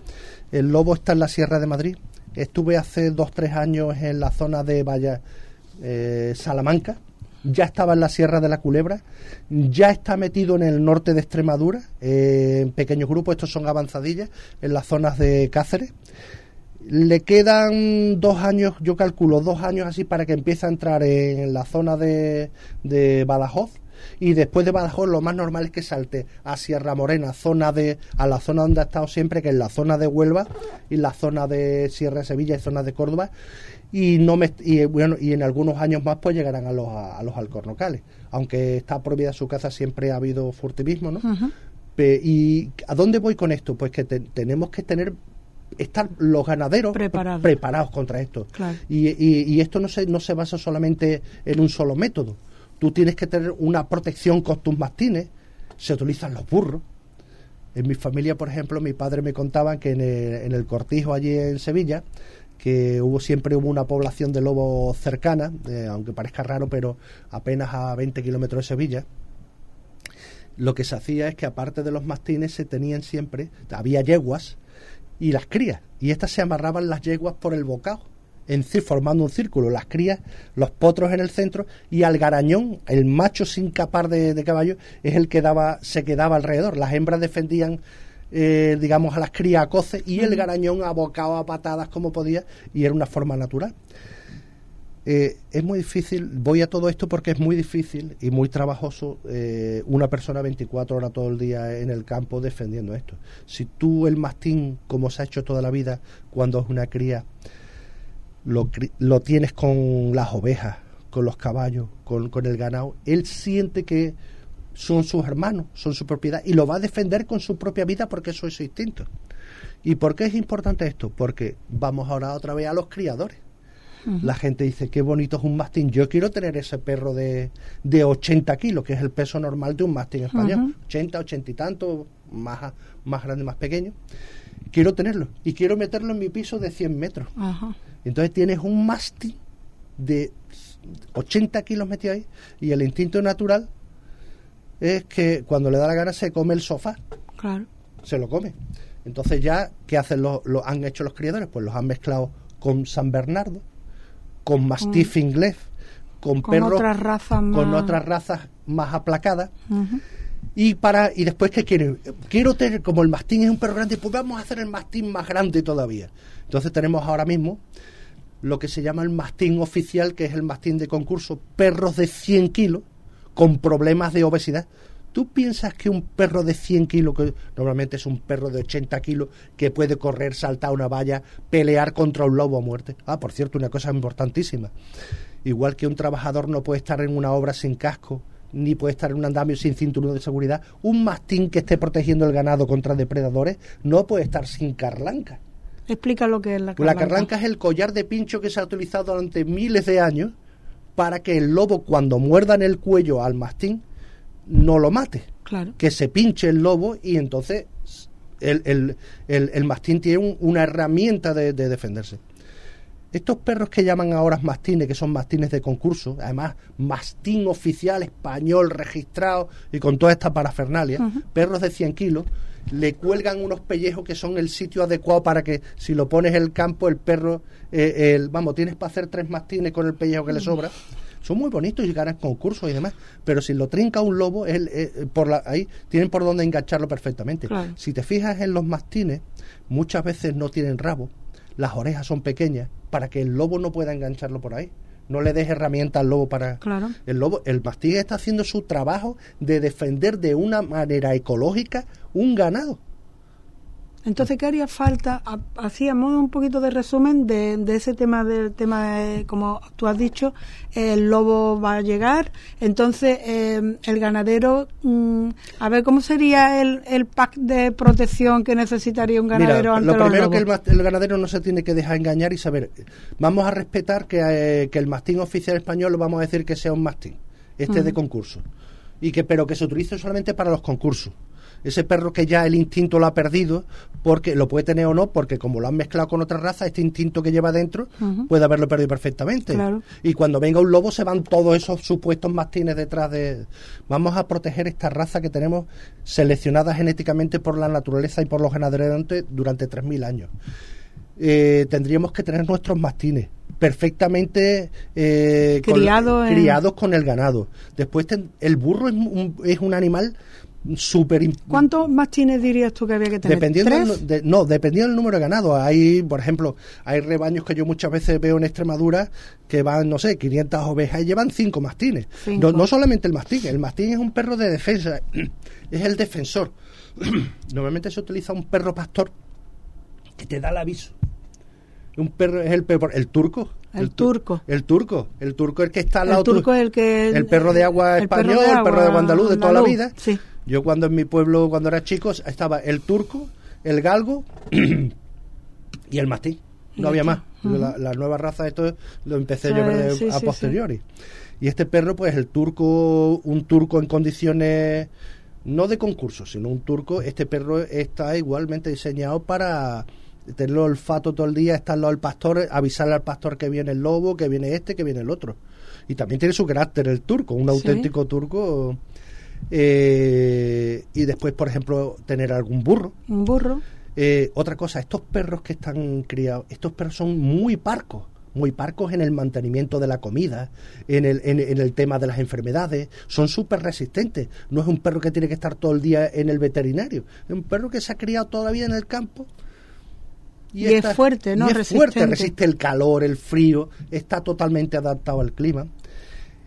el lobo está en la Sierra de Madrid. Estuve hace dos, tres años en la zona de Valla, eh, Salamanca. Ya estaba en la Sierra de la Culebra. Ya está metido en el norte de Extremadura, eh, en pequeños grupos. Estos son avanzadillas, en las zonas de Cáceres. Le quedan dos años, yo calculo dos años así para que empiece a entrar en la zona de, de Badajoz y después de Badajoz lo más normal es que salte a Sierra Morena, zona de, a la zona donde ha estado siempre, que es la zona de Huelva y la zona de Sierra de Sevilla y zona de Córdoba, y no me, y bueno y en algunos años más pues llegarán a los a, los alcornocales aunque está prohibida su caza siempre ha habido furtivismo no y a dónde voy con esto pues que tenemos que tener estar los ganaderos preparados. contra esto. Y, y, esto no se no se basa solamente en un solo método tú tienes que tener una protección con tus mastines. Se utilizan los burros. En mi familia, por ejemplo, mi padre me contaba que en el, cortijo allí en Sevilla, que hubo siempre hubo una población de lobos cercana, aunque parezca raro, pero apenas a 20 kilómetros de Sevilla. Lo que se hacía es que aparte de los mastines se tenían siempre, había yeguas y las crías, y estas se amarraban las yeguas por el bocado, en, formando un círculo, las crías, los potros en el centro, y al garañón, el macho sin capar de, de caballo, es el que daba, se quedaba alrededor. Las hembras defendían eh, digamos, a las crías a coce y el garañón abocaba a patadas como podía y era una forma natural. Eh, es muy difícil, voy a todo esto porque es muy difícil y muy trabajoso eh, una persona 24 horas todo el día en el campo defendiendo esto. Si tú el mastín, como se ha hecho toda la vida cuando es una cría, lo, lo tienes con las ovejas, con los caballos, con, con el ganado, él siente que son sus hermanos, son su propiedad y lo va a defender con su propia vida porque eso es su instinto. ¿Y por qué es importante esto? Porque vamos ahora otra vez a los criadores. La gente dice, qué bonito es un mastín. Yo quiero tener ese perro de, de 80 kilos, que es el peso normal de un mastín español. 80, 80 y tanto, más, más grande, más pequeño. Quiero tenerlo. Y quiero meterlo en mi piso de 100 metros. Entonces tienes un mastín de 80 kilos metido ahí y el instinto natural es que cuando le da la gana se come el sofá. Claro. Se lo come. Entonces ya, ¿qué hacen los, lo han hecho los criadores? Pues los han mezclado con San Bernardo, con Mastiff inglés, con, con otras razas más... con otras razas más aplacadas. Y para y después qué quiero quiero tener como el mastín es un perro grande, pues vamos a hacer el mastín más grande todavía. Entonces tenemos ahora mismo lo que se llama el mastín oficial, que es el mastín de concurso, perros de 100 kilos, con problemas de obesidad. ¿Tú piensas que un perro de 100 kilos, que normalmente es un perro de 80 kilos, que puede correr, saltar una valla, pelear contra un lobo a muerte? Ah, por cierto, una cosa importantísima. Igual que un trabajador no puede estar en una obra sin casco, ni puede estar en un andamio sin cinturón de seguridad, un mastín que esté protegiendo el ganado contra depredadores no puede estar sin carlanca. Explica lo que es la carlanca. La carlanca es el collar de pincho que se ha utilizado durante miles de años para que el lobo cuando muerda en el cuello al mastín no lo mate. Claro. Que se pinche el lobo y entonces el, mastín tiene una herramienta de, defenderse. Estos perros que llaman ahora mastines, que son mastines de concurso, además mastín oficial español registrado y con toda esta parafernalia, perros de 100 kilos, le cuelgan unos pellejos que son el sitio adecuado para que si lo pones en el campo, el perro, eh, el, vamos, tienes para hacer tres mastines con el pellejo que le sobra. Son muy bonitos y ganan concursos y demás, pero si lo trinca un lobo, el, eh, por la, ahí tienen por dónde engancharlo perfectamente. Si te fijas en los mastines, muchas veces no tienen rabo, las orejas son pequeñas, para que el lobo no pueda engancharlo por ahí. No le des herramientas al lobo para claro. el lobo. El mastín está haciendo su trabajo de defender de una manera ecológica un ganado entonces, ¿qué haría falta? Hacíamos un poquito de resumen de, ese tema, del tema, como tú has dicho, el lobo va a llegar, entonces eh, el ganadero, mm, a ver, ¿cómo sería el, el, pack de protección que necesitaría un ganadero Mira, Lo primero que el, ganadero no se tiene que dejar engañar y saber, vamos a respetar que, eh, que el mastín oficial español, vamos a decir que sea un mastín, este de concurso, y que pero que se utilice solamente para los concursos ese perro que ya el instinto lo ha perdido, porque lo puede tener o no, porque como lo han mezclado con otra raza, este instinto que lleva dentro puede haberlo perdido perfectamente. Y cuando venga un lobo se van todos esos supuestos mastines detrás de... Vamos a proteger esta raza que tenemos seleccionada genéticamente por la naturaleza y por los ganaderos durante 3.000 años. Eh, tendríamos que tener nuestros mastines perfectamente eh, criados con el ganado. Después el burro es un, es un animal súper ¿Cuántos mastines dirías tú que había que tener? Dependiendo no, dependiendo del número de ganado. Hay, por ejemplo, hay rebaños que yo muchas veces veo en Extremadura que van, no sé, 500 ovejas y llevan 5 mastines. Cinco. No, no solamente el mastín, el mastín es un perro de defensa, es el defensor. Normalmente se utiliza un perro pastor que te da el aviso. Un perro es el perro, el turco. El tu- turco. El turco. El turco es el que está al El lado tu- turco es el que... el perro de agua el perro español, de el perro de agua andaluz de toda la vida. Sí. Yo cuando en mi pueblo, cuando era chico, estaba el turco, el galgo y el mastín. Y No había más. la, la nueva raza, esto lo empecé Sí, yo a ver de- sí, a sí, posteriori. Y este perro, pues el turco, un turco en condiciones no de concurso, sino un turco, este perro está igualmente diseñado para tener el olfato todo el día, estar al pastor, avisarle al pastor que viene el lobo, que viene este, que viene el otro. Y también tiene su carácter el turco, un auténtico turco. Eh, y después, por ejemplo, tener algún burro. Un burro. Eh, otra cosa, estos perros que están criados, estos perros son muy parcos, muy parcos en el mantenimiento de la comida, en el, en, en el tema de las enfermedades, son súper resistentes. No es un perro que tiene que estar todo el día en el veterinario, es un perro que se ha criado toda la vida en el campo. Y es fuerte, ¿no? y es fuerte, resiste el calor, el frío, está totalmente adaptado al clima.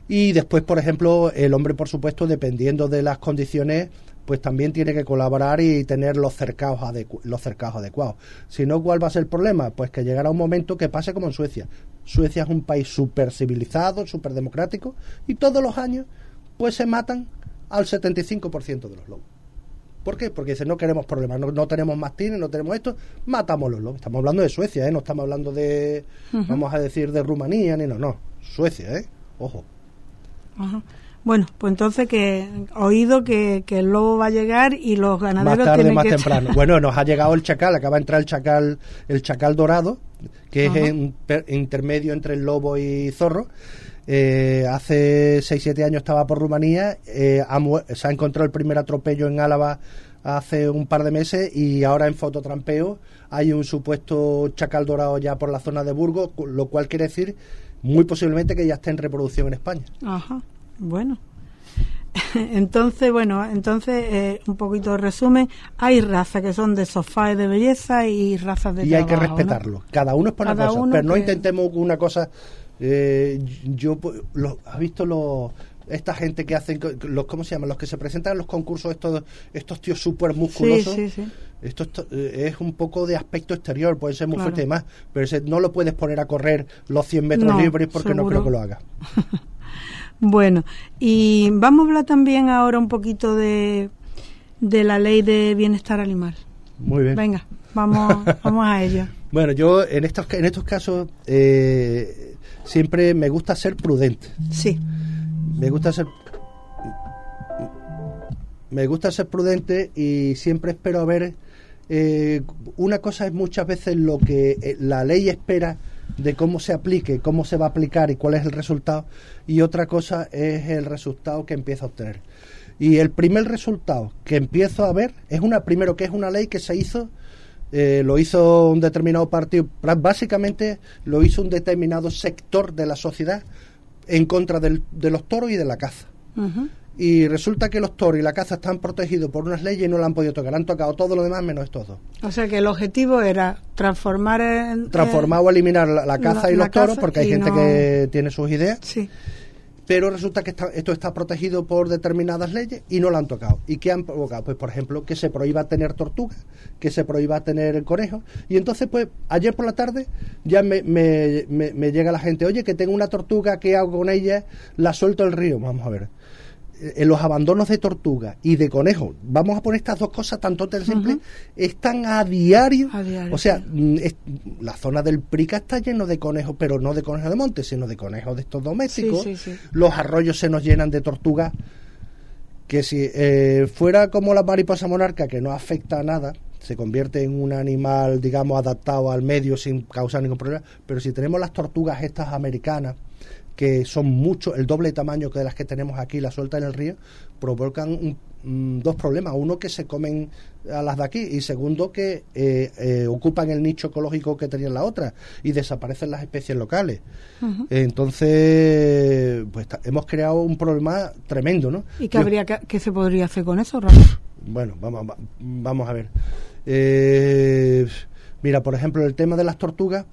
Y después, por ejemplo, el hombre, por supuesto, dependiendo de las condiciones, pues también tiene que colaborar y tener los cercados, adecu- los cercados adecuados. Si no, ¿cuál va a ser el problema? Pues que llegará un momento que pase como en Suecia. Suecia es un país súper civilizado, súper democrático, y todos los años, pues se matan al 75% de los lobos. ¿Por qué? Porque dicen, no queremos problemas, no, no tenemos mastines, no tenemos esto, matamos los lobos. Estamos hablando de Suecia, ¿eh? No estamos hablando de, vamos a decir, de Rumanía, ni no, no. Suecia, ¿eh? Ojo. Ajá. Bueno, pues entonces que oído que, que el lobo va a llegar y los Más ganaderos tarde, tienen más que temprano. Bueno, nos ha llegado el chacal, acaba de entrar el chacal, el chacal dorado, que Ajá. es un per- intermedio entre el lobo y zorro. Eh, hace 6-7 años estaba por Rumanía, eh, ha se ha encontrado el primer atropello en Álava hace un par de meses y ahora en fototrampeo hay un supuesto chacal dorado ya por la zona de Burgos, lo cual quiere decir muy posiblemente que ya esté en reproducción en España. Ajá, bueno. Entonces, bueno, entonces, eh, un poquito de resumen, hay razas que son de sofá y de belleza y razas de y hay que respetarlo. Cada uno es por una cosa, pero no que- intentemos una cosa. eh, yo, pues, lo- ¿has visto los esta gente que hacen, los cómo se llaman, los que se presentan en los concursos estos estos tíos súper Sí, musculosos? sí, sí. Esto esto, eh, es un poco de aspecto exterior, puede ser muy Claro. fuerte y más, pero ese no lo puedes poner a correr los 100 metros No, libres porque no creo que lo haga. Bueno, y vamos a hablar también ahora un poquito de, de la ley de bienestar animal. Muy bien. Venga, vamos, vamos a ello. Bueno, yo en estos, en estos casos eh, siempre me gusta ser prudente. Sí, Me gusta ser me gusta ser prudente y siempre espero a ver eh, una cosa es muchas veces lo que eh, la ley espera de cómo se aplique, cómo se va a aplicar y cuál es el resultado y otra cosa es el resultado que empieza a obtener. Y el primer resultado que empiezo a ver es una primero que es una ley que se hizo eh, lo hizo un determinado partido, básicamente lo hizo un determinado sector de la sociedad en contra del- de los toros y de la caza. Y resulta que los toros y la caza están protegidos por unas leyes y no la han podido tocar. Han tocado todo lo demás menos estos dos. o sea que el objetivo era transformar en... Transformar o eliminar la, la caza la- y los toros, porque hay gente no- que tiene sus ideas, eh, sí, pero resulta que está- esto está protegido por determinadas leyes y no lo han tocado. ¿Y qué han provocado? Pues, por ejemplo, que se prohíba tener tortugas, que se prohíba tener conejos. Y entonces, pues, ayer por la tarde ya me, me- me- me llega la gente, oye, que tengo una tortuga, ¿qué hago con ella? La suelto al río. Vamos a ver. En los abandonos de tortuga y de conejo, vamos a poner estas dos cosas tan tontas y simples, están a diario. A diario, o sea, mm, es- la zona del Prica está lleno de conejos, pero no de conejos de monte, sino de conejos de estos domésticos. Sí, sí, sí. Los arroyos se nos llenan de tortugas. Que si eh, fuera como la mariposa monarca, que no afecta a nada, se convierte en un animal, digamos, adaptado al medio sin causar ningún problema. Pero si tenemos las tortugas estas americanas, que son mucho, el doble tamaño que de las que tenemos aquí, la suelta en el río, provocan un, mm, dos problemas. Uno, que se comen a las de aquí y segundo, que eh, eh, ocupan el nicho ecológico que tenían la otra y desaparecen las especies locales. Entonces, pues hemos creado un problema tremendo, ¿no? ¿Y qué, habría que, se podría hacer con eso, Ramón? Bueno, vamos, vamos a ver. Eh, mira, por ejemplo, el tema de las tortugas,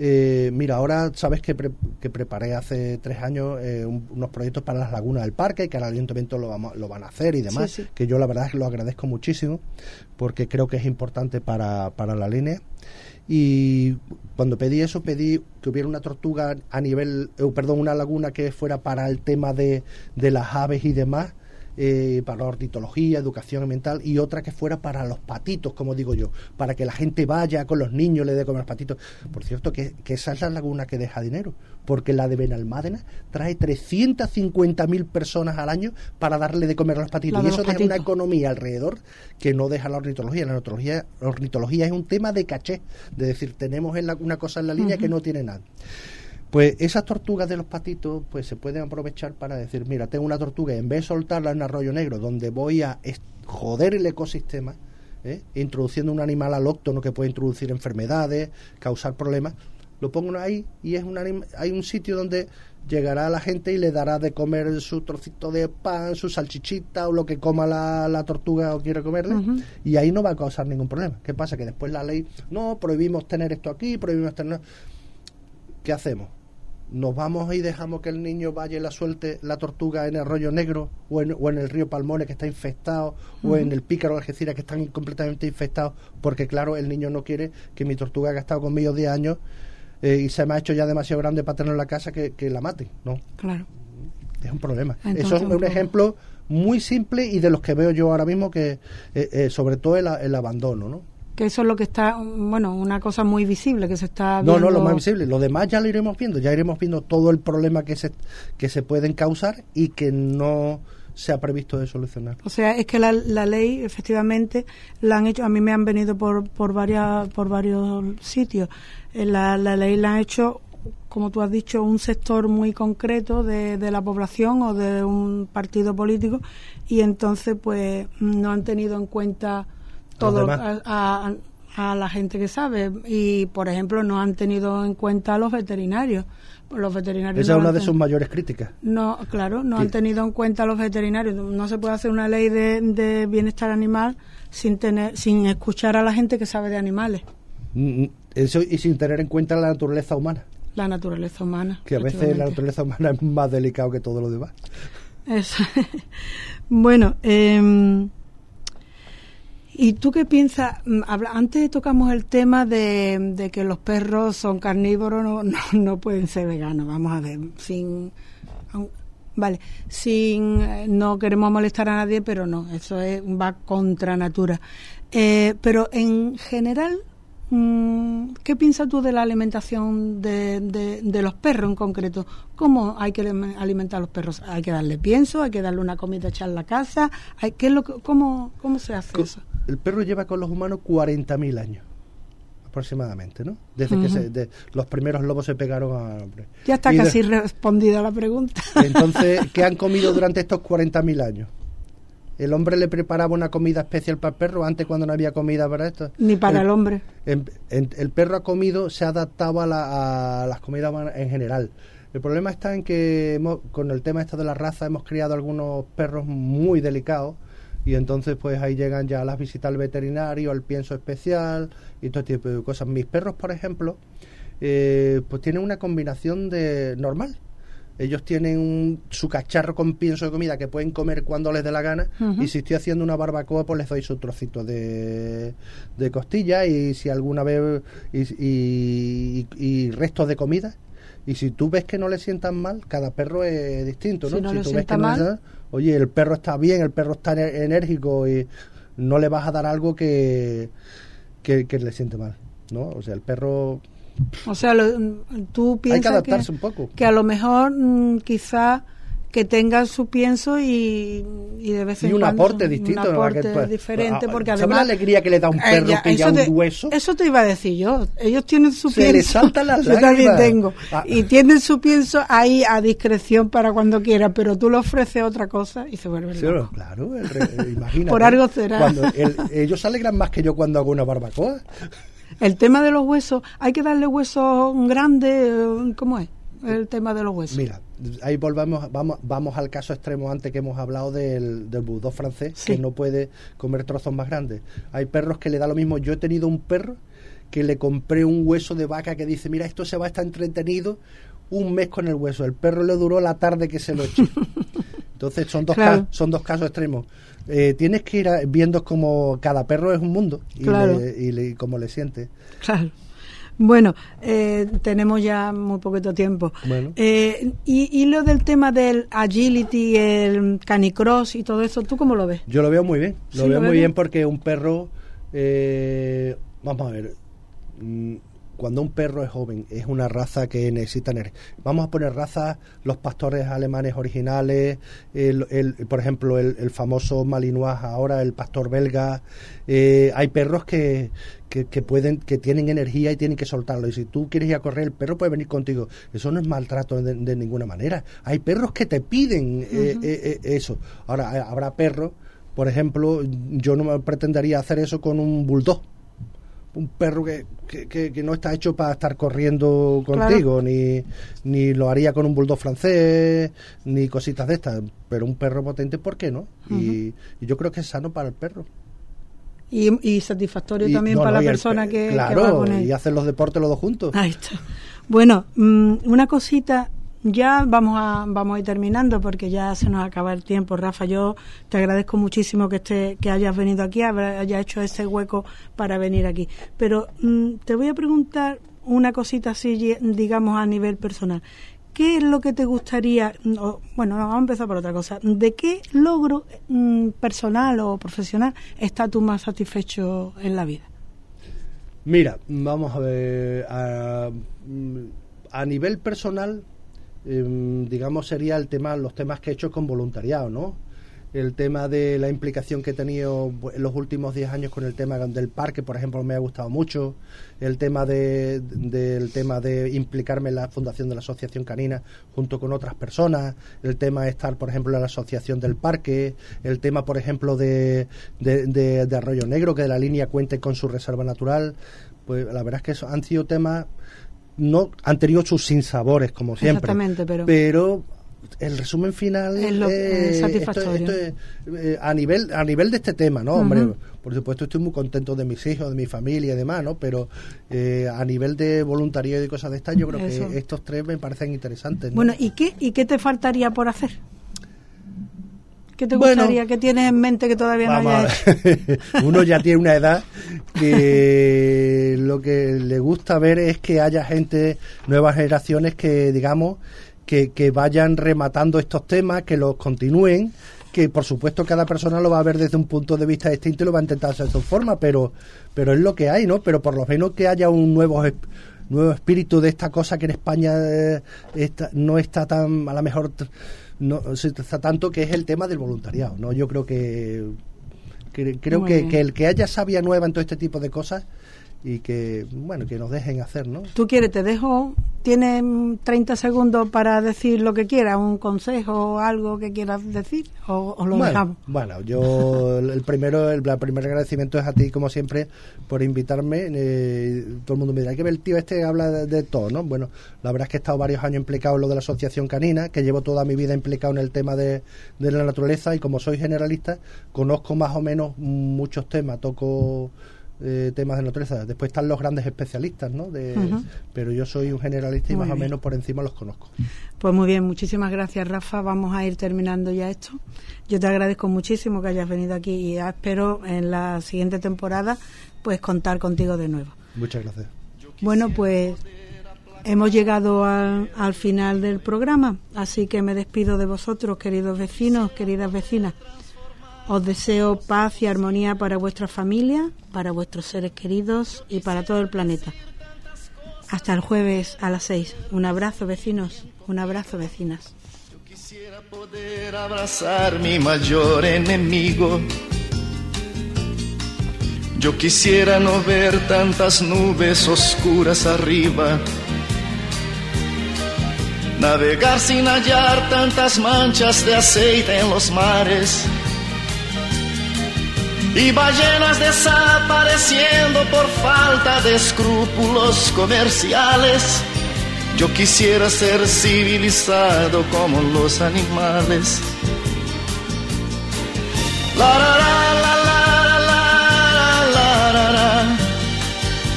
eh, mira, ahora sabes que, que, preparé hace tres años eh, unos proyectos para las lagunas del parque y que el ayuntamiento lo, vamos, lo van a hacer y demás, que yo la verdad es que lo agradezco muchísimo porque creo que es importante para, para la línea. Y cuando pedí eso, pedí que hubiera una tortuga a nivel, eh, perdón, una laguna que fuera para el tema de, de las aves y demás eh, para la ornitología, educación ambiental y otra que fuera para los patitos, como digo yo, para que la gente vaya con los niños, le dé comer los patitos. Por cierto, que, esa es la laguna que deja dinero, porque la de Benalmádena trae 350.000 personas al año para darle de comer a los patitos. y eso deja una economía alrededor que no deja la ornitología. La ornitología, la ornitología es un tema de caché, de decir, tenemos una cosa en la línea que no tiene nada. Pues esas tortugas de los patitos pues se pueden aprovechar para decir, mira, tengo una tortuga y en vez de soltarla en arroyo negro donde voy a joder el ecosistema, ¿eh? introduciendo un animal alóctono que puede introducir enfermedades, causar problemas, lo pongo ahí y es un hay un sitio donde llegará la gente y le dará de comer su trocito de pan, su salchichita o lo que coma la, tortuga o quiere comerle y ahí no va a causar ningún problema. ¿Qué pasa? Que después la ley, no, prohibimos tener esto aquí, prohibimos tener... ¿Qué hacemos? Nos vamos y dejamos que el niño vaya y la suelte la tortuga en el rollo negro o en, o en el río Palmones que está infectado o en el pícaro de Algeciras que están completamente infectados porque claro el niño no quiere que mi tortuga que ha estado conmigo 10 años eh, y se me ha hecho ya demasiado grande para tener en la casa que, la maten no claro. Es un problema. Eso es un, ejemplo muy simple y de los que veo yo ahora mismo que eh, eh, sobre todo el, el abandono no que eso es lo que está, bueno, una cosa muy visible que se está viendo. No, no, lo más visible. Lo demás ya lo iremos viendo. Ya iremos viendo todo el problema que se, que se pueden causar y que no se ha previsto de solucionar. O sea, es que la, la ley, efectivamente, la han hecho, a mí me han venido por, por, varias, por varios sitios. Eh, la, la ley la han hecho como tú has dicho, un sector muy concreto de, de, la población o de un partido político y entonces pues no han tenido en cuenta todo a, a, la gente que sabe. Y por ejemplo no han tenido en cuenta a los veterinarios. Los veterinarios esa es una de sus mayores críticas. No claro no han tenido en cuenta a los veterinarios. No se puede hacer una ley de, de, bienestar animal sin tener sin escuchar a la gente que sabe de animales. Mm, mm, eso y sin tener en cuenta la naturaleza humana. La naturaleza humana que a veces la naturaleza humana es más delicado que todo lo demás. Eso. Bueno eh, ¿Y tú qué piensas? Mm, antes tocamos el tema de, que los perros son carnívoros, no, no, pueden ser veganos. Vamos a ver, sin. Vale, sin. Eh, no queremos molestar a nadie, pero no, eso es, va contra natura. Eh, pero en general, mm, ¿qué piensas tú de la alimentación de, de, los perros en concreto? ¿Cómo hay que alimentar a los perros? ¿Hay que darle pienso? ¿Hay que darle una comida hecha en la casa? ¿Hay, qué lo, cómo, ¿Cómo se hace eso? El perro lleva con los humanos 40.000 años aproximadamente, ¿no? Desde que se, los primeros lobos se pegaron a hombre. Ya está casi respondida la pregunta. Entonces, ¿qué han comido durante estos 40.000 años? ¿El hombre le preparaba una comida especial para el perro antes cuando no había comida para esto? Ni para el, hombre. el perro ha comido, se ha adaptado a, las comidas en general. El problema está en que con el tema esto de la raza hemos criado algunos perros muy delicados y entonces pues ahí llegan ya las visitas al veterinario, al pienso especial y todo tipo de cosas. Mis perros, por ejemplo, eh, pues tienen una combinación de normal. Ellos tienen su cacharro con pienso de comida que pueden comer cuando les dé la gana y si estoy haciendo una barbacoa pues les doy su trocito de, de costilla y si alguna vez y, y restos de comida y si tú ves que no le sientan mal, cada perro es distinto, ¿no? Si, no tú ves que mal, oye, el perro está bien, el perro está enérgico y no le vas a dar algo que, que, le siente mal, ¿no? O sea, el perro... O sea, tú piensas Hay que adaptarse un poco. Que a lo mejor mm, quizá que tenga su pienso y, y de vez en y un cuando aporte un distinto ¿no? aporte Que, pues, diferente ah, porque ¿sabe además la alegría que le da un perro ya, que ya te- un hueso Eso te iba a decir yo. Ellos tienen su Se pienso. saltan las yo también tengo. Ah. Y tienen su pienso ahí a discreción para cuando quiera, pero tú le ofreces otra cosa y se vuelve Sí, loco. claro, el eh, imagínate. Por algo será. Cuando el- ellos se alegran más que yo cuando hago una barbacoa. El tema de los huesos, hay que darle huesos grandes, eh, ¿cómo es? El tema de los huesos. Mira, ahí volvamos, vamos, vamos al caso extremo antes que hemos hablado del, del bulldog francés, Sí. que no puede comer trozos más grandes. Hay perros que le da lo mismo. Yo he tenido un perro que le compré un hueso de vaca que dice, mira, esto se va a estar entretenido un mes con el hueso. El perro le duró la tarde que se lo eché. Entonces son dos, Claro. ca- son dos casos extremos. Eh, tienes que ir a- viendo como cada perro es un mundo y, Claro. le- y le- cómo le siente. Claro. Bueno, eh, tenemos ya muy poquito tiempo. Bueno. Eh, y, y lo del tema del agility, el canicross y todo eso, ¿tú cómo lo ves? Yo lo veo muy bien, lo Sí, veo lo muy bien. porque un perro, eh, vamos a ver, mm, cuando un perro es joven, es una raza que necesita energía. Vamos a poner razas, los pastores alemanes originales, el, el- por ejemplo, el, el famoso Malinois ahora, el pastor belga. eh, hay perros que, que, que pueden, que tienen energía y tienen que soltarlo. Y si tú quieres ir a correr, el perro puede venir contigo. Eso no es maltrato de, de ninguna manera. Hay perros que te piden eh, eh, eh, eso. Ahora, habrá perros, por ejemplo, yo no me pretendería hacer eso con un bulldog un perro que, que, que- que no está hecho para estar corriendo contigo, ni, ni lo haría con un bulldog francés, ni cositas de estas. Pero un perro potente, ¿por qué no? y, y yo creo que es sano para el perro. Y, y satisfactorio Y- también no, para no, la persona pe- que, que claro, va con él. y hacen los deportes los dos juntos. Ahí está. Bueno, mm, una cosita, ya vamos a, vamos a ir terminando porque ya se nos acaba el tiempo. Rafa, yo te agradezco muchísimo que, esté, que hayas venido aquí, hayas hecho ese hueco para venir aquí. Pero mm, te voy a preguntar una cosita así, digamos, a nivel personal. ¿Qué es lo que te gustaría, mm, o- bueno, no, vamos a empezar por otra cosa, ¿de qué logro mm, personal o profesional estás tú más satisfecho en la vida? Mira, vamos a ver, a, mm, a nivel personal, em, digamos, sería el tema, los temas que he hecho con voluntariado, ¿no? El tema de la implicación que he tenido en los últimos 10 años con el tema del parque, por ejemplo, me ha gustado mucho. El tema de, del tema de implicarme en la fundación de la Asociación Canina junto con otras personas. El tema de estar, por ejemplo, en la Asociación del Parque. El tema, por ejemplo, de, de, de- de Arroyo Negro, que de la línea cuente con su reserva natural. Pues la verdad es que eso han sido temas no han tenido sus sinsabores como siempre Exactamente, pero- el resumen final Es lo- eh, es satisfactorio. esto- esto es, eh, a nivel a nivel de este tema no hombre por supuesto estoy muy contento de mis hijos de mi familia y demás no pero eh, a nivel de voluntariado y cosas de estas yo creo Eso. que estos tres me parecen interesantes ¿no? Bueno, ¿y qué, ¿y qué te faltaría por hacer? ¿Qué te Bueno, gustaría? ¿Qué tienes en mente que todavía no hayas hecho? Uno ya tiene una edad que lo que le gusta ver es que haya gente, nuevas generaciones que, digamos, que, que vayan rematando estos temas, que los continúen, que por supuesto cada persona lo va a ver desde un punto de vista distinto y lo va a intentar hacer de su forma, pero, pero es lo que hay, ¿no? Pero por lo menos que haya un nuevo nuevo espíritu de esta cosa que en España eh, está- no está tan, a lo mejor, no se está tanto, que es el tema del voluntariado, ¿no? Yo creo que Cre- creo que, que el que haya sabia nueva en todo este tipo de cosas y que bueno que nos dejen hacer no ¿Tú quieres? Te dejo. Tienes mm, 30 segundos para decir lo que quieras, un consejo o algo que quieras decir, o, o lo bueno, dejamos. bueno, yo el el primero el, el primer agradecimiento es a ti como siempre por invitarme. Eh, todo el mundo me dirá que el tío este habla de, de todo no bueno la verdad es que he estado varios años implicado en lo de la asociación canina que llevo toda mi vida implicado en el tema de, de la naturaleza y como soy generalista conozco más o menos muchos temas. Toco eh, temas de naturaleza después están los grandes especialistas no de, pero yo soy un generalista y Muy más o menos por encima los conozco Pues muy bien, muchísimas gracias, Rafa. Vamos a ir terminando ya esto. Yo te agradezco muchísimo que hayas venido aquí y ya espero en la siguiente temporada pues contar contigo de nuevo. muchas gracias Bueno, pues hemos llegado al, al final del programa, así que me despido de vosotros, queridos vecinos, queridas vecinas. Os deseo paz y armonía para vuestra familia, para vuestros seres queridos y para todo el planeta. Hasta el jueves a las seis. Un abrazo, vecinos. Un abrazo, vecinas. quisiera poder abrazar mi mayor enemigo. Yo quisiera no ver tantas nubes oscuras arriba. Navegar sin hallar tantas manchas de aceite en los mares y ballenas desapareciendo por falta de escrúpulos comerciales. Yo quisiera ser civilizado como los animales. La la la la la la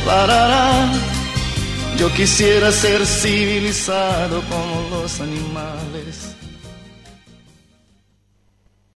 la la Yo quisiera ser civilizado como los animales.